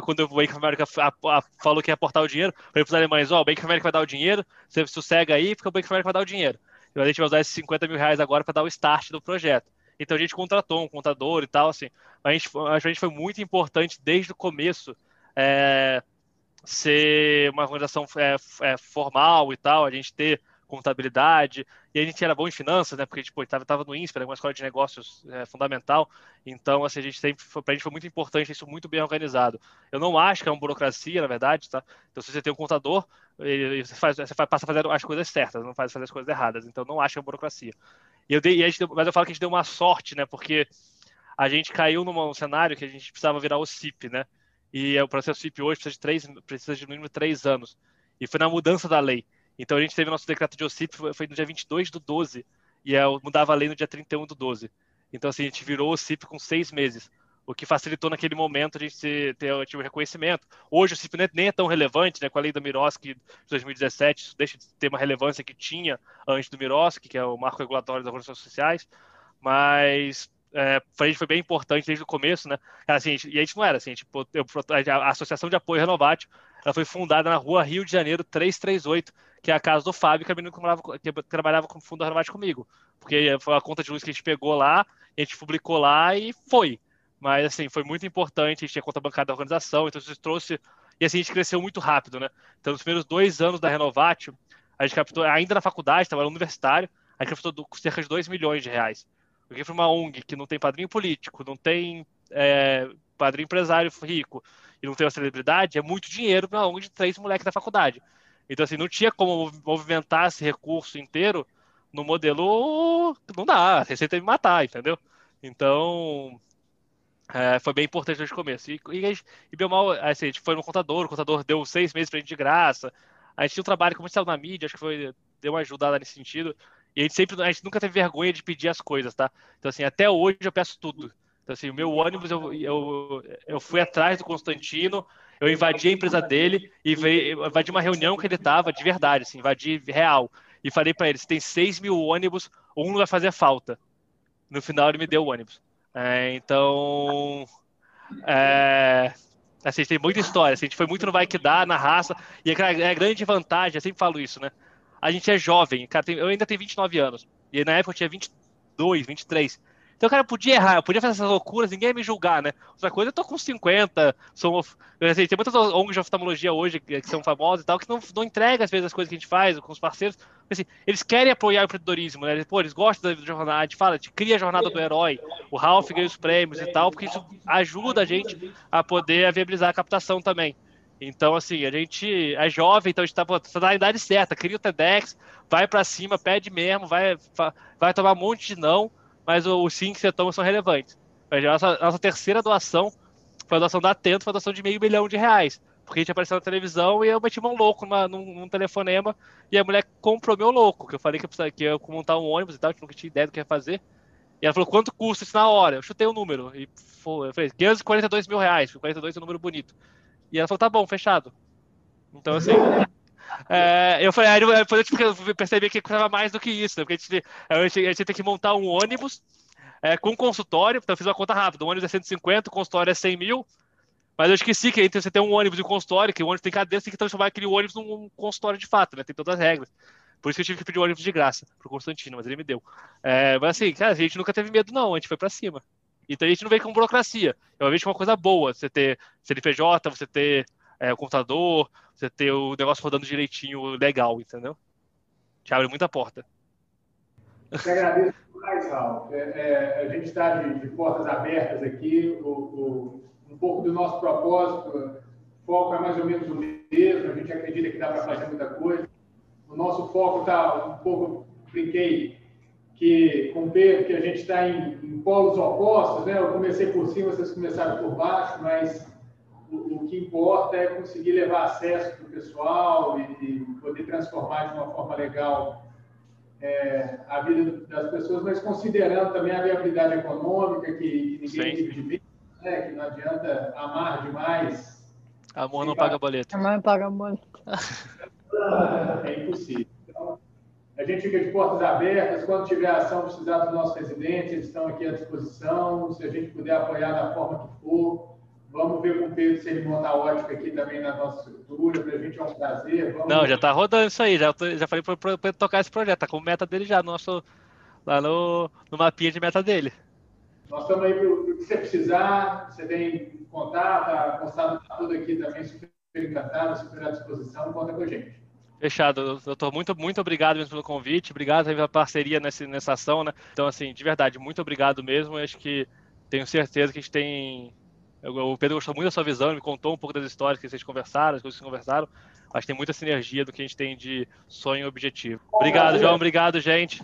quando o Bank of America falou que ia aportar o dinheiro, falei para os alemães: Ó, oh, o Bank of America vai dar o dinheiro, você sossega aí, porque o Bank of America vai dar o dinheiro. E a gente vai usar esses 50 mil reais agora para dar o start do projeto. Então a gente contratou um contador e tal, assim. A gente, a gente foi muito importante desde o começo é, ser uma organização é, é, formal e tal, a gente ter contabilidade, e a gente era bom em finanças, né, porque tipo, estava tava no INSPER, uma escola de negócios é, fundamental, então assim, a gente sempre, pra gente foi muito importante isso muito bem organizado. Eu não acho que é uma burocracia, na verdade, tá? Então se você tem um contador, ele, você, faz, você passa a fazer as coisas certas, não faz fazer as coisas erradas, então não acho que é uma burocracia. E eu dei, e gente, mas eu falo que a gente deu uma sorte, né? Porque a gente caiu num cenário que a gente precisava virar o CIP, né? E o processo CIP hoje precisa de, três, precisa de no mínimo três anos. E foi na mudança da lei. Então a gente teve nosso decreto de OCIP, foi, no dia 22 do 12, e é, mudava a lei no dia 31 do 12. Então assim, a gente virou o CIP com seis meses o que facilitou naquele momento a gente ter, tipo, reconhecimento. Hoje o CIPNET nem é tão relevante, né, com a lei do Miroski de 2017, isso deixa de ter uma relevância que tinha antes do Miroski, que é o marco regulatório das organizações sociais, mas é, a gente foi bem importante desde o começo, né? Assim, e a gente não era assim, tipo, eu, a Associação de Apoio Renovate, ela foi fundada na rua Rio de Janeiro 338, que é a casa do Fábio, que, é que, trabalhava, que trabalhava com Fundo Renovate comigo, porque foi a conta de luz que a gente pegou lá, a gente publicou lá e foi. Mas, assim, foi muito importante, a gente tinha conta bancária da organização, então isso trouxe... E, assim, a gente cresceu muito rápido, né? Então, nos primeiros dois anos da Renovatio, a gente captou, ainda na faculdade, estava no universitário, a gente captou cerca de 2 milhões de reais. Porque foi uma ONG que não tem padrinho político, não tem é, padrinho empresário rico e não tem uma celebridade, é muito dinheiro para ONG de três moleques da faculdade. Então, assim, não tinha como movimentar esse recurso inteiro no modelo. Não dá, a receita me matar, entendeu? Então, é, foi bem importante desde o começo. E, e, e bem mal, assim, a gente foi no contador, o contador deu seis meses pra gente de graça. A gente tinha um trabalho comercial na mídia, acho que foi, deu uma ajudada nesse sentido. E a gente sempre, a gente nunca teve vergonha de pedir as coisas, tá? Então, assim, até hoje eu peço tudo. Então, assim, o meu ônibus, eu, eu, eu fui atrás do Constantino, eu invadi a empresa dele e veio, invadi uma reunião que ele tava de verdade, assim, invadi real. E falei para ele: se tem 6 mil ônibus, um não vai fazer falta. No final, ele me deu o ônibus. É, então. É, assim, tem muita história. Assim, a gente foi muito no Vai Que Dá, na raça. E é, é a grande vantagem, eu sempre falo isso, né? A gente é jovem. Cara, tem, eu ainda tenho 29 anos. E na época eu tinha 22, 23. Então, cara, eu podia errar, eu podia fazer essas loucuras, ninguém ia me julgar, né? Outra coisa, eu tô com 50, sou, assim, tem muitas ONGs de oftalmologia hoje que, são famosas e tal, que não, não entregam, às vezes, as coisas que a gente faz com os parceiros. Assim, eles querem apoiar o empreendedorismo, né? Pô, eles gostam da jornada, a gente fala, gente cria a jornada do herói, o Ralph ganha os prêmios e tal, porque isso ajuda a gente a poder viabilizar a captação também. Então, assim, a gente é jovem, então a gente tá, tá na idade certa, cria o TEDx, vai para cima, pede mesmo, vai, vai tomar um monte de não, mas os sim que você toma são relevantes. A nossa, nossa terceira doação foi a doação da Atento, foi a doação de meio milhão de reais. Porque a gente apareceu na televisão e eu meti mão louco numa, num, num, telefonema e a mulher comprou meu louco, que eu falei que eu, precisava, que eu ia montar um ônibus e tal, que nunca tinha ideia do que ia fazer. E ela falou, quanto custa isso na hora? Eu chutei o um número. E foi, eu falei, 542 mil reais. 42 é um número bonito. E ela falou, tá bom, fechado. Então, assim, é, eu falei, aí depois eu percebi que custava mais do que isso, né? porque a gente, a gente, a gente tem que montar um ônibus é, com consultório, então eu fiz uma conta rápida, o ônibus é 150, o consultório é 100 mil, mas eu esqueci que entre você ter um ônibus e um consultório, que o ônibus tem cadeira, você tem que transformar aquele ônibus num consultório de fato, né? Tem todas as regras. Por isso que eu tive que pedir o ônibus de graça pro Constantino, mas ele me deu. É, mas assim, cara, a gente nunca teve medo, não, a gente foi para cima. Então a gente não veio com burocracia. Eu vejo uma coisa boa, você ter CNPJ, você ter é, o computador, você ter o negócio rodando direitinho, legal, entendeu? Te abre muita porta. Eu agradeço demais, Raul. É, é, a gente está de, de, portas abertas aqui. O, o, um pouco do nosso propósito, o foco é mais ou menos o mesmo. A gente acredita que dá para fazer muita coisa. O nosso foco está um pouco, brinquei, que com o Pedro, que a gente está em, em polos opostos, né? Eu comecei por cima, vocês começaram por baixo, mas o, que importa é conseguir levar acesso para o pessoal e, e, poder transformar de uma forma legal é, a vida das pessoas, mas considerando também a viabilidade econômica, que, que ninguém vive de bem, né, que não adianta amar demais. Amor não paga boleto. Amor não paga boleto. É impossível. Então, a gente fica de portas abertas. Quando tiver ação, precisar dos nossos residentes, eles estão aqui à disposição. Se a gente puder apoiar da forma que for, Vamos ver com o Pedro se ele monta a ótica aqui também na nossa estrutura. Para a gente é um prazer. Vamos... Não, já está rodando isso aí. Já, já falei para Pedro tocar esse projeto. Está com meta dele já no nosso, lá no, no mapinha de meta dele. Nós estamos aí para o que você precisar. Você tem contato, a constado tudo aqui também, super encantado, super à disposição. Conta com a gente. Fechado, doutor. Muito, muito obrigado mesmo pelo convite. Obrigado pela parceria nessa, nessa ação, né? Então, assim, de verdade, muito obrigado mesmo. Eu acho que tenho certeza que a gente tem o Pedro gostou muito da sua visão, ele me contou um pouco das histórias que vocês conversaram, as coisas que vocês conversaram. Acho que tem muita sinergia do que a gente tem de sonho e objetivo. Obrigado, João. Obrigado, gente.